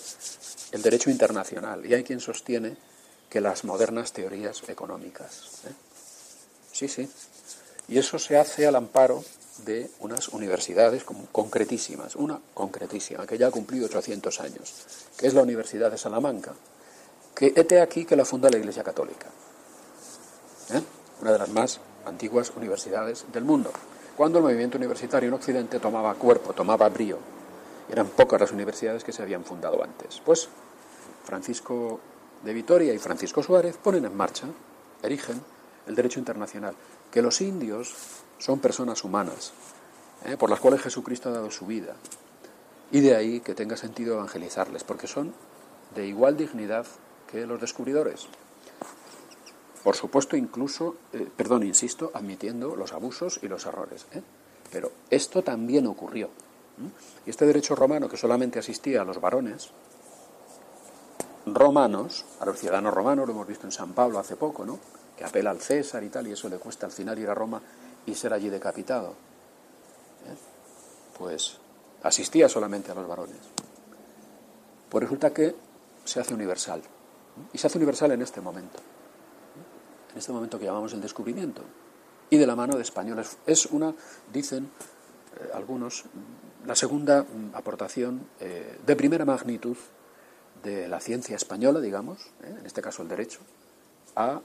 el derecho internacional y hay quien sostiene que las modernas teorías económicas. ¿eh? Sí, sí. Y eso se hace al amparo de unas universidades concretísimas, una concretísima, que ya ha cumplido 800 años, que es la Universidad de Salamanca, que este aquí que la funda la Iglesia Católica, ¿eh? una de las más antiguas universidades del mundo. Cuando el movimiento universitario en Occidente tomaba cuerpo, tomaba brío, eran pocas las universidades que se habían fundado antes. Pues Francisco de Vitoria y Francisco Suárez ponen en marcha, erigen el derecho internacional, que los indios son personas humanas, ¿eh? por las cuales Jesucristo ha dado su vida. Y de ahí que tenga sentido evangelizarles, porque son de igual dignidad que los descubridores. Por supuesto, incluso, eh, perdón, insisto, admitiendo los abusos y los errores. ¿eh? Pero esto también ocurrió. Y este derecho romano, que solamente asistía a los varones romanos, a los ciudadanos romanos, lo hemos visto en San Pablo hace poco, ¿no? que apela al César y tal, y eso le cuesta al final ir a Roma y ser allí decapitado. ¿eh? Pues asistía solamente a los varones. Pues resulta que se hace universal. Y se hace universal en este momento. En este momento que llamamos el descubrimiento. Y de la mano de españoles. Es una, dicen eh, algunos, la segunda mm, aportación eh, de primera magnitud de la ciencia española, digamos, ¿eh? en este caso el derecho, a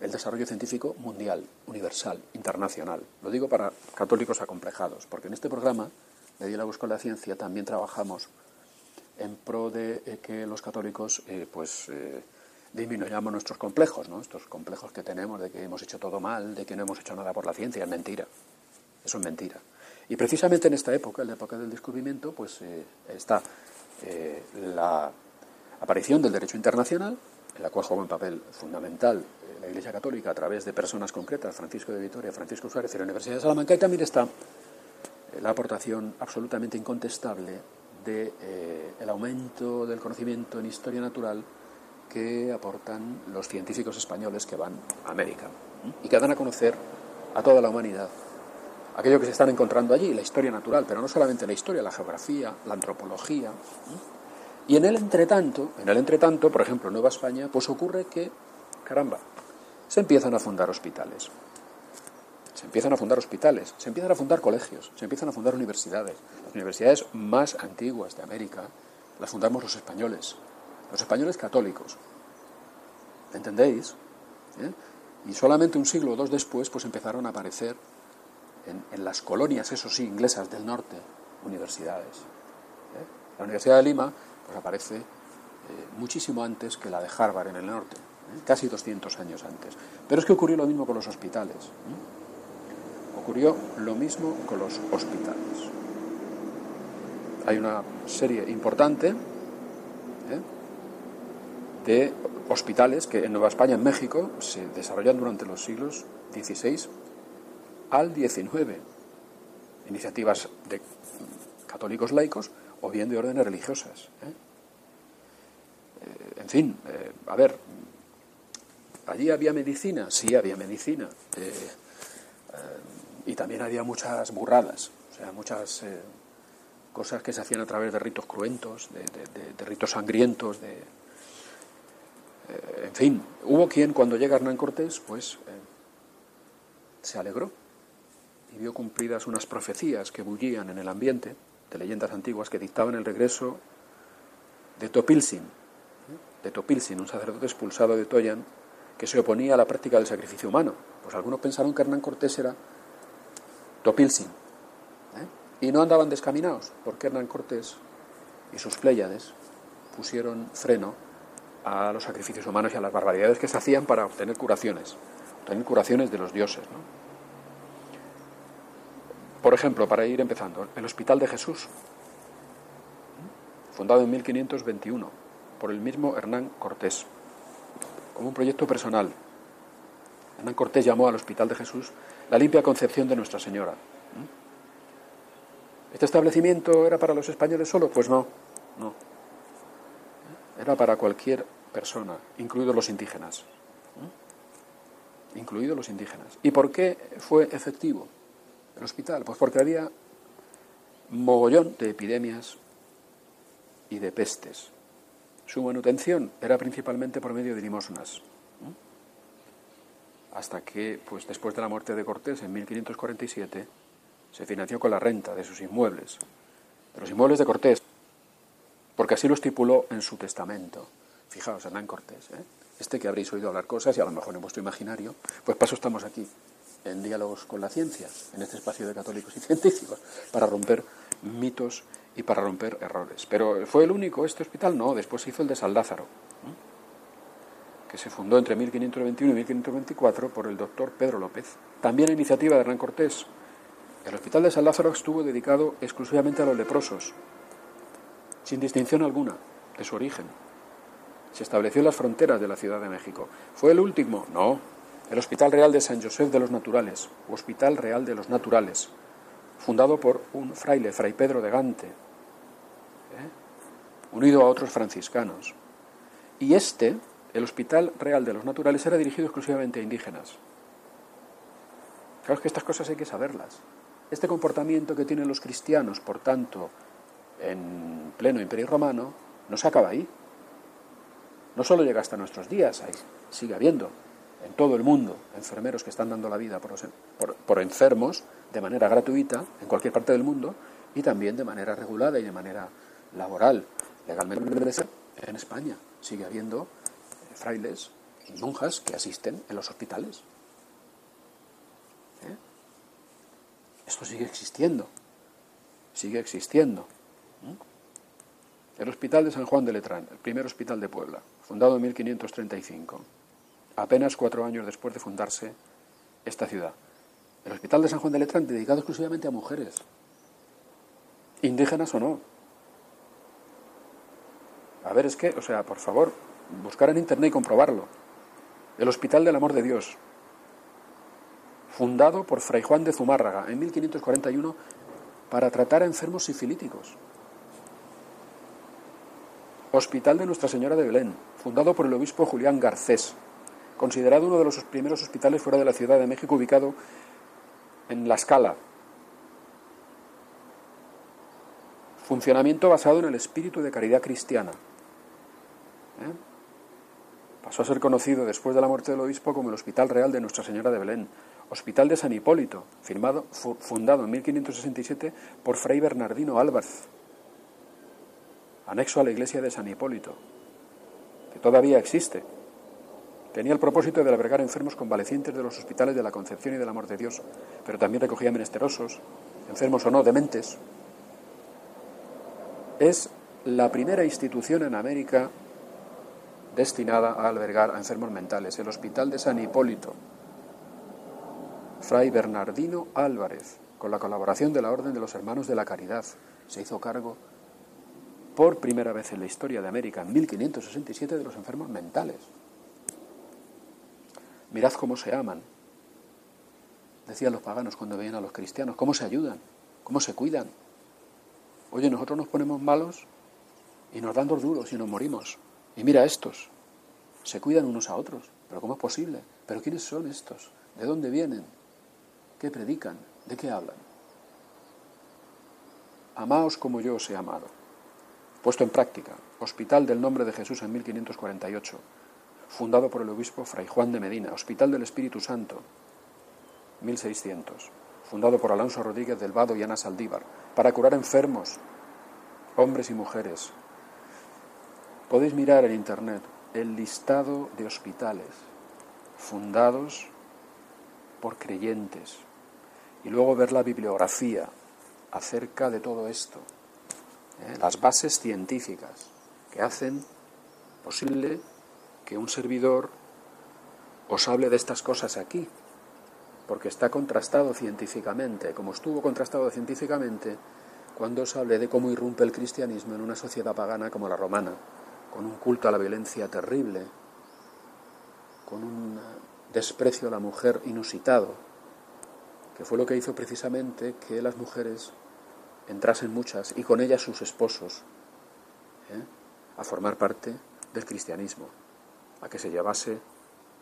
el desarrollo científico mundial, universal, internacional. Lo digo para católicos acomplejados, porque en este programa de Diálogos con la Ciencia también trabajamos en pro de eh, que los católicos eh, pues eh, disminuyamos nuestros complejos, ¿no? estos complejos que tenemos de que hemos hecho todo mal, de que no hemos hecho nada por la ciencia, es mentira. Eso es mentira. Y precisamente en esta época, en la época del descubrimiento, pues está la aparición del derecho internacional, en la cual juega un papel fundamental la Iglesia Católica a través de personas concretas, Francisco de Vitoria, Francisco Suárez y la Universidad de Salamanca, y también está la aportación absolutamente incontestable de eh, el aumento del conocimiento en historia natural que aportan los científicos españoles que van a América y que dan a conocer a toda la humanidad aquello que se están encontrando allí, la historia natural, pero no solamente la historia, la geografía, la antropología. Y en el entretanto, en el entretanto, por ejemplo, en Nueva España, pues ocurre que, caramba, se empiezan a fundar hospitales. Se empiezan a fundar hospitales, se empiezan a fundar colegios, se empiezan a fundar universidades. Las universidades más antiguas de América las fundamos los españoles, los españoles católicos. ¿Entendéis? ¿Eh? Y solamente un siglo o dos después pues empezaron a aparecer en, en las colonias, eso sí, inglesas del norte, universidades. ¿Eh? La Universidad de Lima pues aparece eh, muchísimo antes que la de Harvard en el norte, ¿eh? casi 200 años antes. Pero es que ocurrió lo mismo con los hospitales. ¿Eh? Ocurrió lo mismo con los hospitales. Hay una serie importante ¿eh? de hospitales que en Nueva España, en México, se desarrollan durante los siglos XVI al XIX. Iniciativas de católicos laicos o bien de órdenes religiosas. Eh, en fin, eh, a ver, allí había medicina, sí había medicina. Y también había muchas burradas, o sea, muchas eh, cosas que se hacían a través de ritos cruentos, de, ritos sangrientos, de, eh, en fin, hubo quien cuando llega Hernán Cortés, pues eh, se alegró y vio cumplidas unas profecías que bullían en el ambiente de leyendas antiguas que dictaban el regreso de Topilsin, de Topilsin, un sacerdote expulsado de Toyan que se oponía a la práctica del sacrificio humano. Pues algunos pensaron que Hernán Cortés era Topilsin. ¿eh? Y no andaban descaminados, porque Hernán Cortés y sus pléyades pusieron freno a los sacrificios humanos y a las barbaridades que se hacían para obtener curaciones, obtener curaciones de los dioses. Por ejemplo, para ir empezando, el Hospital de Jesús, ¿eh? fundado en 1521 por el mismo Hernán Cortés, como un proyecto personal. Hernán Cortés llamó al Hospital de Jesús la limpia concepción de Nuestra Señora. ¿eh? ¿Este establecimiento era para los españoles solo? Pues no, no. Era para cualquier persona, incluidos los indígenas. ¿eh? Incluidos los indígenas. ¿Y por qué fue efectivo el hospital? Pues porque había mogollón de epidemias y de pestes. Su manutención era principalmente por medio de limosnas. Hasta que, pues después de la muerte de Cortés en 1547, se financió con la renta de sus inmuebles, de los inmuebles de Cortés, porque así lo estipuló en su testamento. Fijaos, Hernán Cortés, ¿eh? este que habréis oído hablar cosas y a lo mejor en vuestro imaginario, pues para eso estamos aquí, en diálogos con la ciencia, en este espacio de católicos y científicos, para romper mitos y para romper errores. Pero ¿fue el único este hospital? No, después se hizo el de San Lázaro. Que se fundó entre 1521 y 1524 por el doctor Pedro López, también a iniciativa de Hernán Cortés. El hospital de San Lázaro estuvo dedicado exclusivamente a los leprosos, sin distinción alguna de su origen. Se estableció en las fronteras de la Ciudad de México. ¿Fue el último? No. El Hospital Real de San José de los Naturales, Hospital Real de los Naturales, fundado por un fraile, Fray Pedro de Gante, ¿eh? unido a otros franciscanos. Y este, el Hospital Real de los Naturales, era dirigido exclusivamente a indígenas. Claro que estas cosas hay que saberlas. Este comportamiento que tienen los cristianos, por tanto, en pleno Imperio Romano, no se acaba ahí. No solo llega hasta nuestros días, hay, sigue habiendo en todo el mundo enfermeros que están dando la vida por, por, por, enfermos de manera gratuita en cualquier parte del mundo y también de manera regulada y de manera laboral, legalmente en España. Sigue habiendo frailes y monjas que asisten en los hospitales. ¿Eh? Esto sigue existiendo, sigue existiendo. El Hospital de San Juan de Letrán, el primer hospital de Puebla, fundado en 1535, apenas cuatro años después de fundarse esta ciudad. El Hospital de San Juan de Letrán dedicado exclusivamente a mujeres, indígenas o no. A ver, es que, o sea, por favor, buscar en internet y comprobarlo. El Hospital del Amor de Dios, fundado por Fray Juan de Zumárraga en 1541 para tratar a enfermos sifilíticos. Hospital de Nuestra Señora de Belén, fundado por el obispo Julián Garcés, considerado uno de los primeros hospitales fuera de la Ciudad de México, ubicado en La Escala. Funcionamiento basado en el espíritu de caridad cristiana. ¿Eh? Pasó a ser conocido después de la muerte del obispo como el Hospital Real de Nuestra Señora de Belén, Hospital de San Hipólito, firmado, fu fundado en 1567 por Fray Bernardino Álvarez, anexo a la iglesia de San Hipólito, que todavía existe. Tenía el propósito de albergar enfermos convalecientes de los hospitales de la Concepción y del Amor de Dios, pero también recogía menesterosos, enfermos o no, dementes. Es la primera institución en América destinada a albergar a enfermos mentales, el Hospital de San Hipólito. Fray Bernardino Álvarez, con la colaboración de la Orden de los Hermanos de la Caridad, se hizo cargo por primera vez en la historia de América, en 1567, de los enfermos mentales. Mirad cómo se aman, decían los paganos cuando veían a los cristianos, cómo se ayudan, cómo se cuidan. Oye, nosotros nos ponemos malos y nos dan dos duros y nos morimos. Y mira estos, se cuidan unos a otros. ¿Pero cómo es posible? ¿Pero quiénes son estos? ¿De dónde vienen? ¿Qué predican? ¿De qué hablan? Amaos como yo os he amado. Puesto en práctica, Hospital del Nombre de Jesús en 1548, fundado por el obispo Fray Juan de Medina, Hospital del Espíritu Santo, 1600, fundado por Alonso Rodríguez del Vado y Ana Saldívar, para curar enfermos, hombres y mujeres. Podéis mirar en Internet el listado de hospitales fundados por creyentes y luego ver la bibliografía acerca de todo esto, ¿eh? las bases científicas que hacen posible que un servidor os hable de estas cosas aquí, porque está contrastado científicamente, como estuvo contrastado científicamente cuando os hable de cómo irrumpe el cristianismo en una sociedad pagana como la romana, con un culto a la violencia terrible, con un desprecio a la mujer inusitado, que fue lo que hizo precisamente que las mujeres entrasen muchas y con ellas sus esposos ¿eh? a formar parte del cristianismo, a que se llevase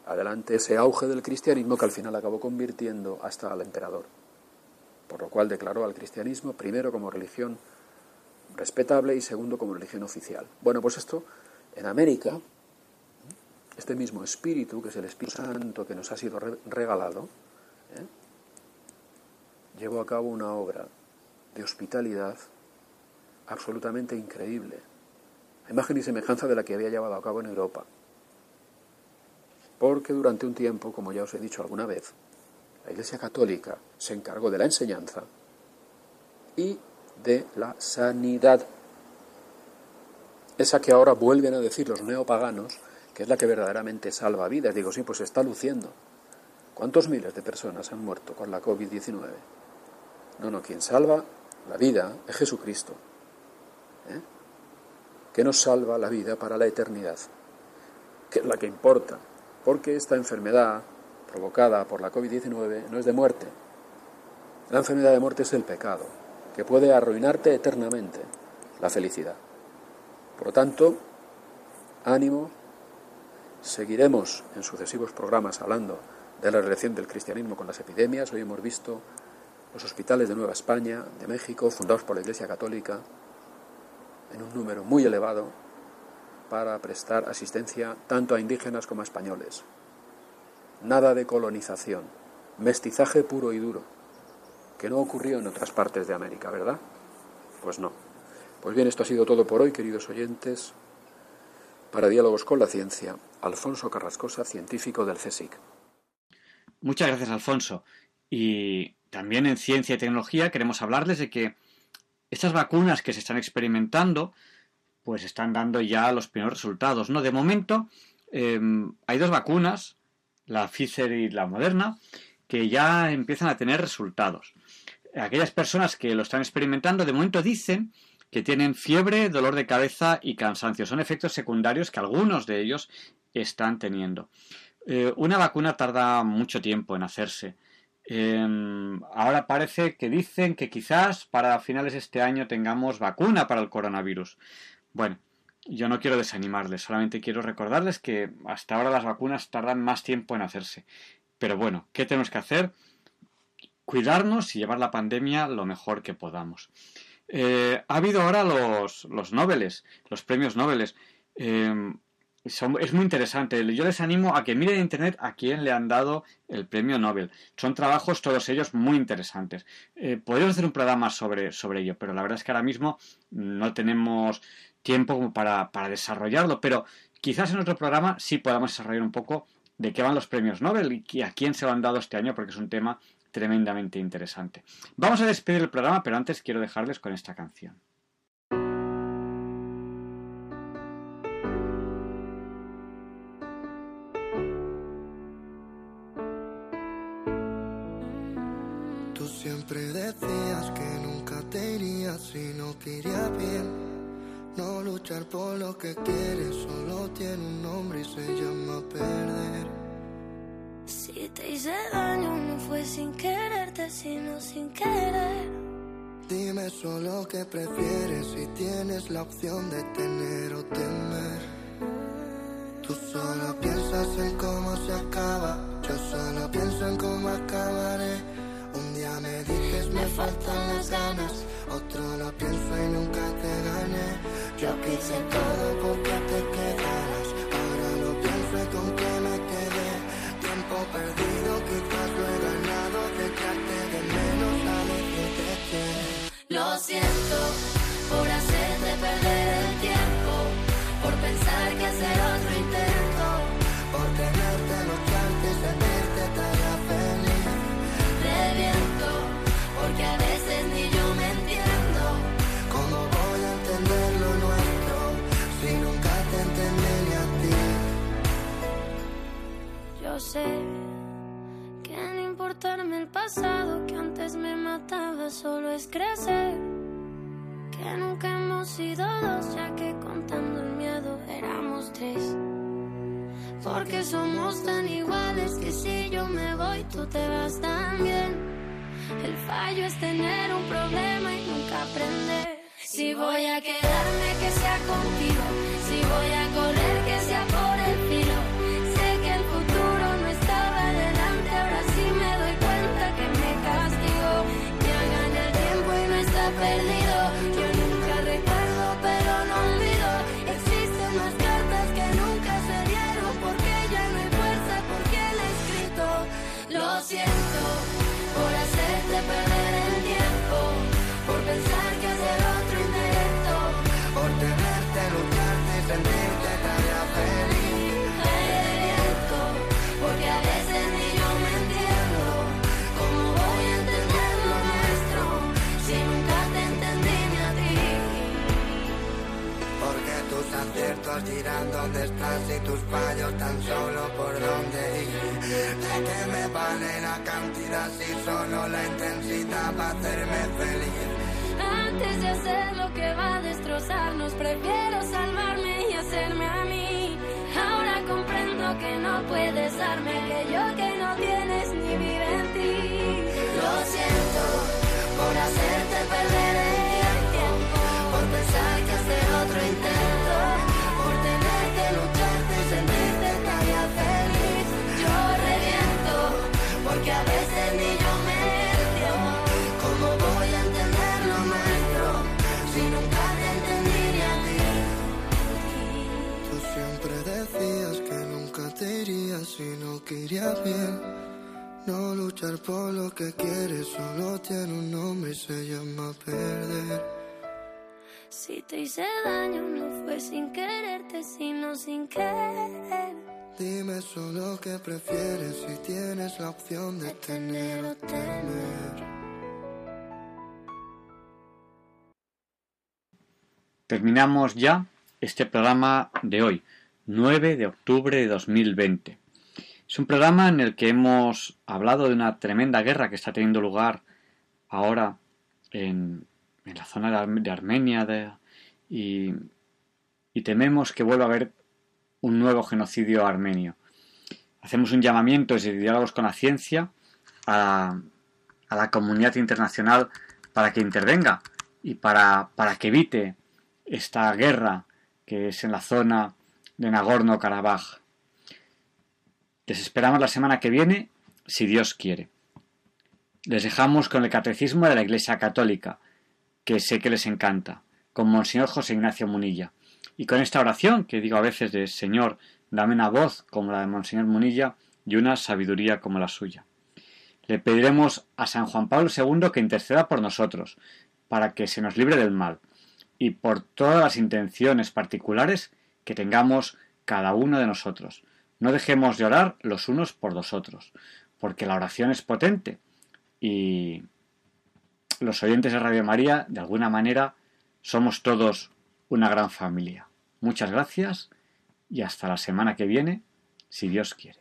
adelante ese auge del cristianismo que al final acabó convirtiendo hasta al emperador. Por lo cual declaró al cristianismo primero como religión respetable y segundo como religión oficial. Bueno, pues esto en América, este mismo espíritu, que es el Espíritu Santo que nos ha sido regalado, ¿eh? llevó a cabo una obra de hospitalidad absolutamente increíble, a imagen y semejanza de la que había llevado a cabo en Europa. Porque durante un tiempo, como ya os he dicho alguna vez, la Iglesia Católica se encargó de la enseñanza y de la sanidad. Esa que ahora vuelven a decir los neopaganos, que es la que verdaderamente salva vidas. Digo, sí, pues está luciendo. ¿Cuántos miles de personas han muerto con la COVID-19? No, no, quien salva la vida es Jesucristo, ¿eh? que nos salva la vida para la eternidad, que es la que importa, porque esta enfermedad provocada por la COVID-19 no es de muerte. La enfermedad de muerte es el pecado, que puede arruinarte eternamente la felicidad. Por lo tanto, ánimo, seguiremos en sucesivos programas hablando de la relación del cristianismo con las epidemias. Hoy hemos visto los hospitales de Nueva España, de México, fundados por la Iglesia Católica, en un número muy elevado, para prestar asistencia tanto a indígenas como a españoles. Nada de colonización, mestizaje puro y duro, que no ocurrió en otras partes de América, ¿verdad? Pues no. Pues bien, esto ha sido todo por hoy, queridos oyentes. Para Diálogos con la Ciencia, Alfonso Carrascosa, científico del CSIC. Muchas gracias, Alfonso. Y también en ciencia y tecnología queremos hablarles de que estas vacunas que se están experimentando, pues están dando ya los primeros resultados. ¿no? De momento, eh, hay dos vacunas, la Pfizer y la Moderna, que ya empiezan a tener resultados. Aquellas personas que lo están experimentando, de momento dicen que tienen fiebre, dolor de cabeza y cansancio. Son efectos secundarios que algunos de ellos están teniendo. Eh, una vacuna tarda mucho tiempo en hacerse. Eh, ahora parece que dicen que quizás para finales de este año tengamos vacuna para el coronavirus. Bueno, yo no quiero desanimarles, solamente quiero recordarles que hasta ahora las vacunas tardan más tiempo en hacerse. Pero bueno, ¿qué tenemos que hacer? Cuidarnos y llevar la pandemia lo mejor que podamos. Eh, ha habido ahora los, los Nobeles, los premios Nobeles. Son, es muy interesante. Yo les animo a que miren en internet a quién le han dado el premio Nobel. Son trabajos, todos ellos, muy interesantes. Eh, podríamos hacer un programa sobre, sobre ello, pero la verdad es que ahora mismo no tenemos tiempo como para, para desarrollarlo. Pero quizás en otro programa sí podamos desarrollar un poco de qué van los premios Nobel y a quién se lo han dado este año, porque es un tema tremendamente interesante. Vamos a despedir el programa, pero antes quiero dejarles con esta canción. Tú siempre decías que nunca te irías si no te bien. No luchar por lo que quieres solo tiene un nombre y se llama perder. Si te hice daño no fue sin quererte, sino sin querer. Dime solo qué prefieres si tienes la opción de tener o temer. Tú solo piensas en cómo se acaba, yo solo pienso en cómo acabaré. Un día me dices me faltan las ganas, otro lo pienso y nunca te gané. Yo quise todo porque te sé que no importarme el pasado que antes me mataba solo es crecer. Que nunca hemos sido dos, ya que contando el miedo éramos tres. Porque somos tan iguales que si yo me voy, tú te vas también. El fallo es tener un problema y nunca aprender. Si voy a quedarme, que sea contigo. Si voy a correr, que sea por hacerte aciertos dirán dónde estás y tus fallos tan solo por dónde ir. ¿De qué me vale la cantidad si solo la intensidad va a hacerme feliz? Antes de hacer lo que va a destrozarnos, prefiero salvarme y hacerme a mí. Ahora comprendo que no puedes darme aquello que no tienes ni vive en ti. Lo siento por hacerte perder el si no querías bien. No luchar por lo que quieres solo tiene un nombre y se llama perder. Si te hice daño no fue sin quererte, sino sin querer. Dime solo qué prefieres si tienes la opción de tener o temer. Terminamos ya este programa de hoy, 9 de octubre de 2020. Es un programa en el que hemos hablado de una tremenda guerra que está teniendo lugar ahora en, la zona de, Arme- de Armenia y, tememos que vuelva a haber un nuevo genocidio armenio. Hacemos un llamamiento desde Diálogos con la Ciencia a, la comunidad internacional para que intervenga y para, para que evite esta guerra que es en la zona de Nagorno-Karabaj. Les esperamos la semana que viene, si Dios quiere. Les dejamos con el Catecismo de la Iglesia Católica, que sé que les encanta, con Monseñor José Ignacio Munilla. Y con esta oración que digo a veces de Señor, dame una voz como la de Monseñor Munilla y una sabiduría como la suya. Le pediremos a San Juan Pablo II que interceda por nosotros, para que se nos libre del mal, y por todas las intenciones particulares que tengamos cada uno de nosotros. No dejemos de orar los unos por los otros, porque la oración es potente y los oyentes de Radio María, de alguna manera, somos todos una gran familia. Muchas gracias y hasta la semana que viene, si Dios quiere.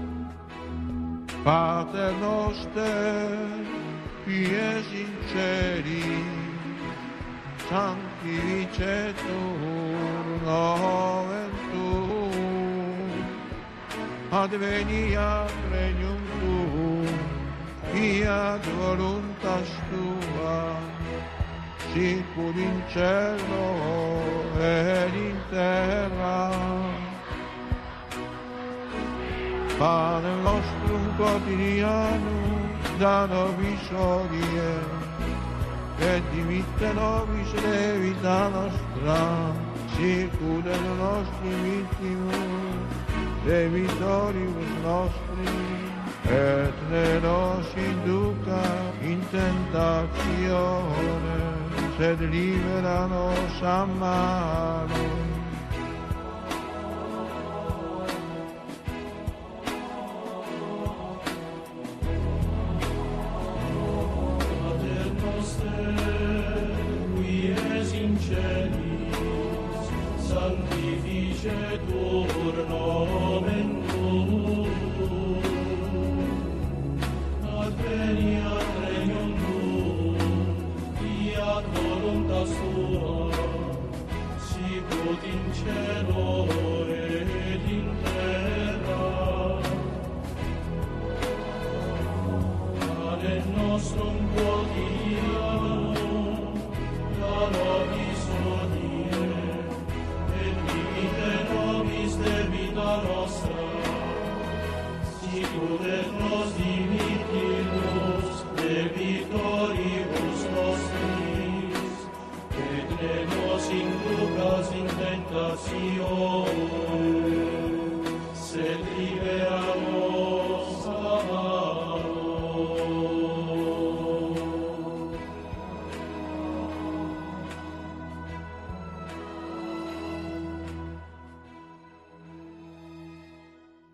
Pater noster, qui es in celi, sanctificetur nomen tuum, adveniat regnum tuum, fiat voluntas tua, sicur in cielo ed in terra. Pane nostrum quotidianum da nobis hodie, et dimitte nobis levita nostra, sicur et nostri vittimus, debitoribus nostri, et ne nos induca in tentatione, sed libera nos a malo. luce turno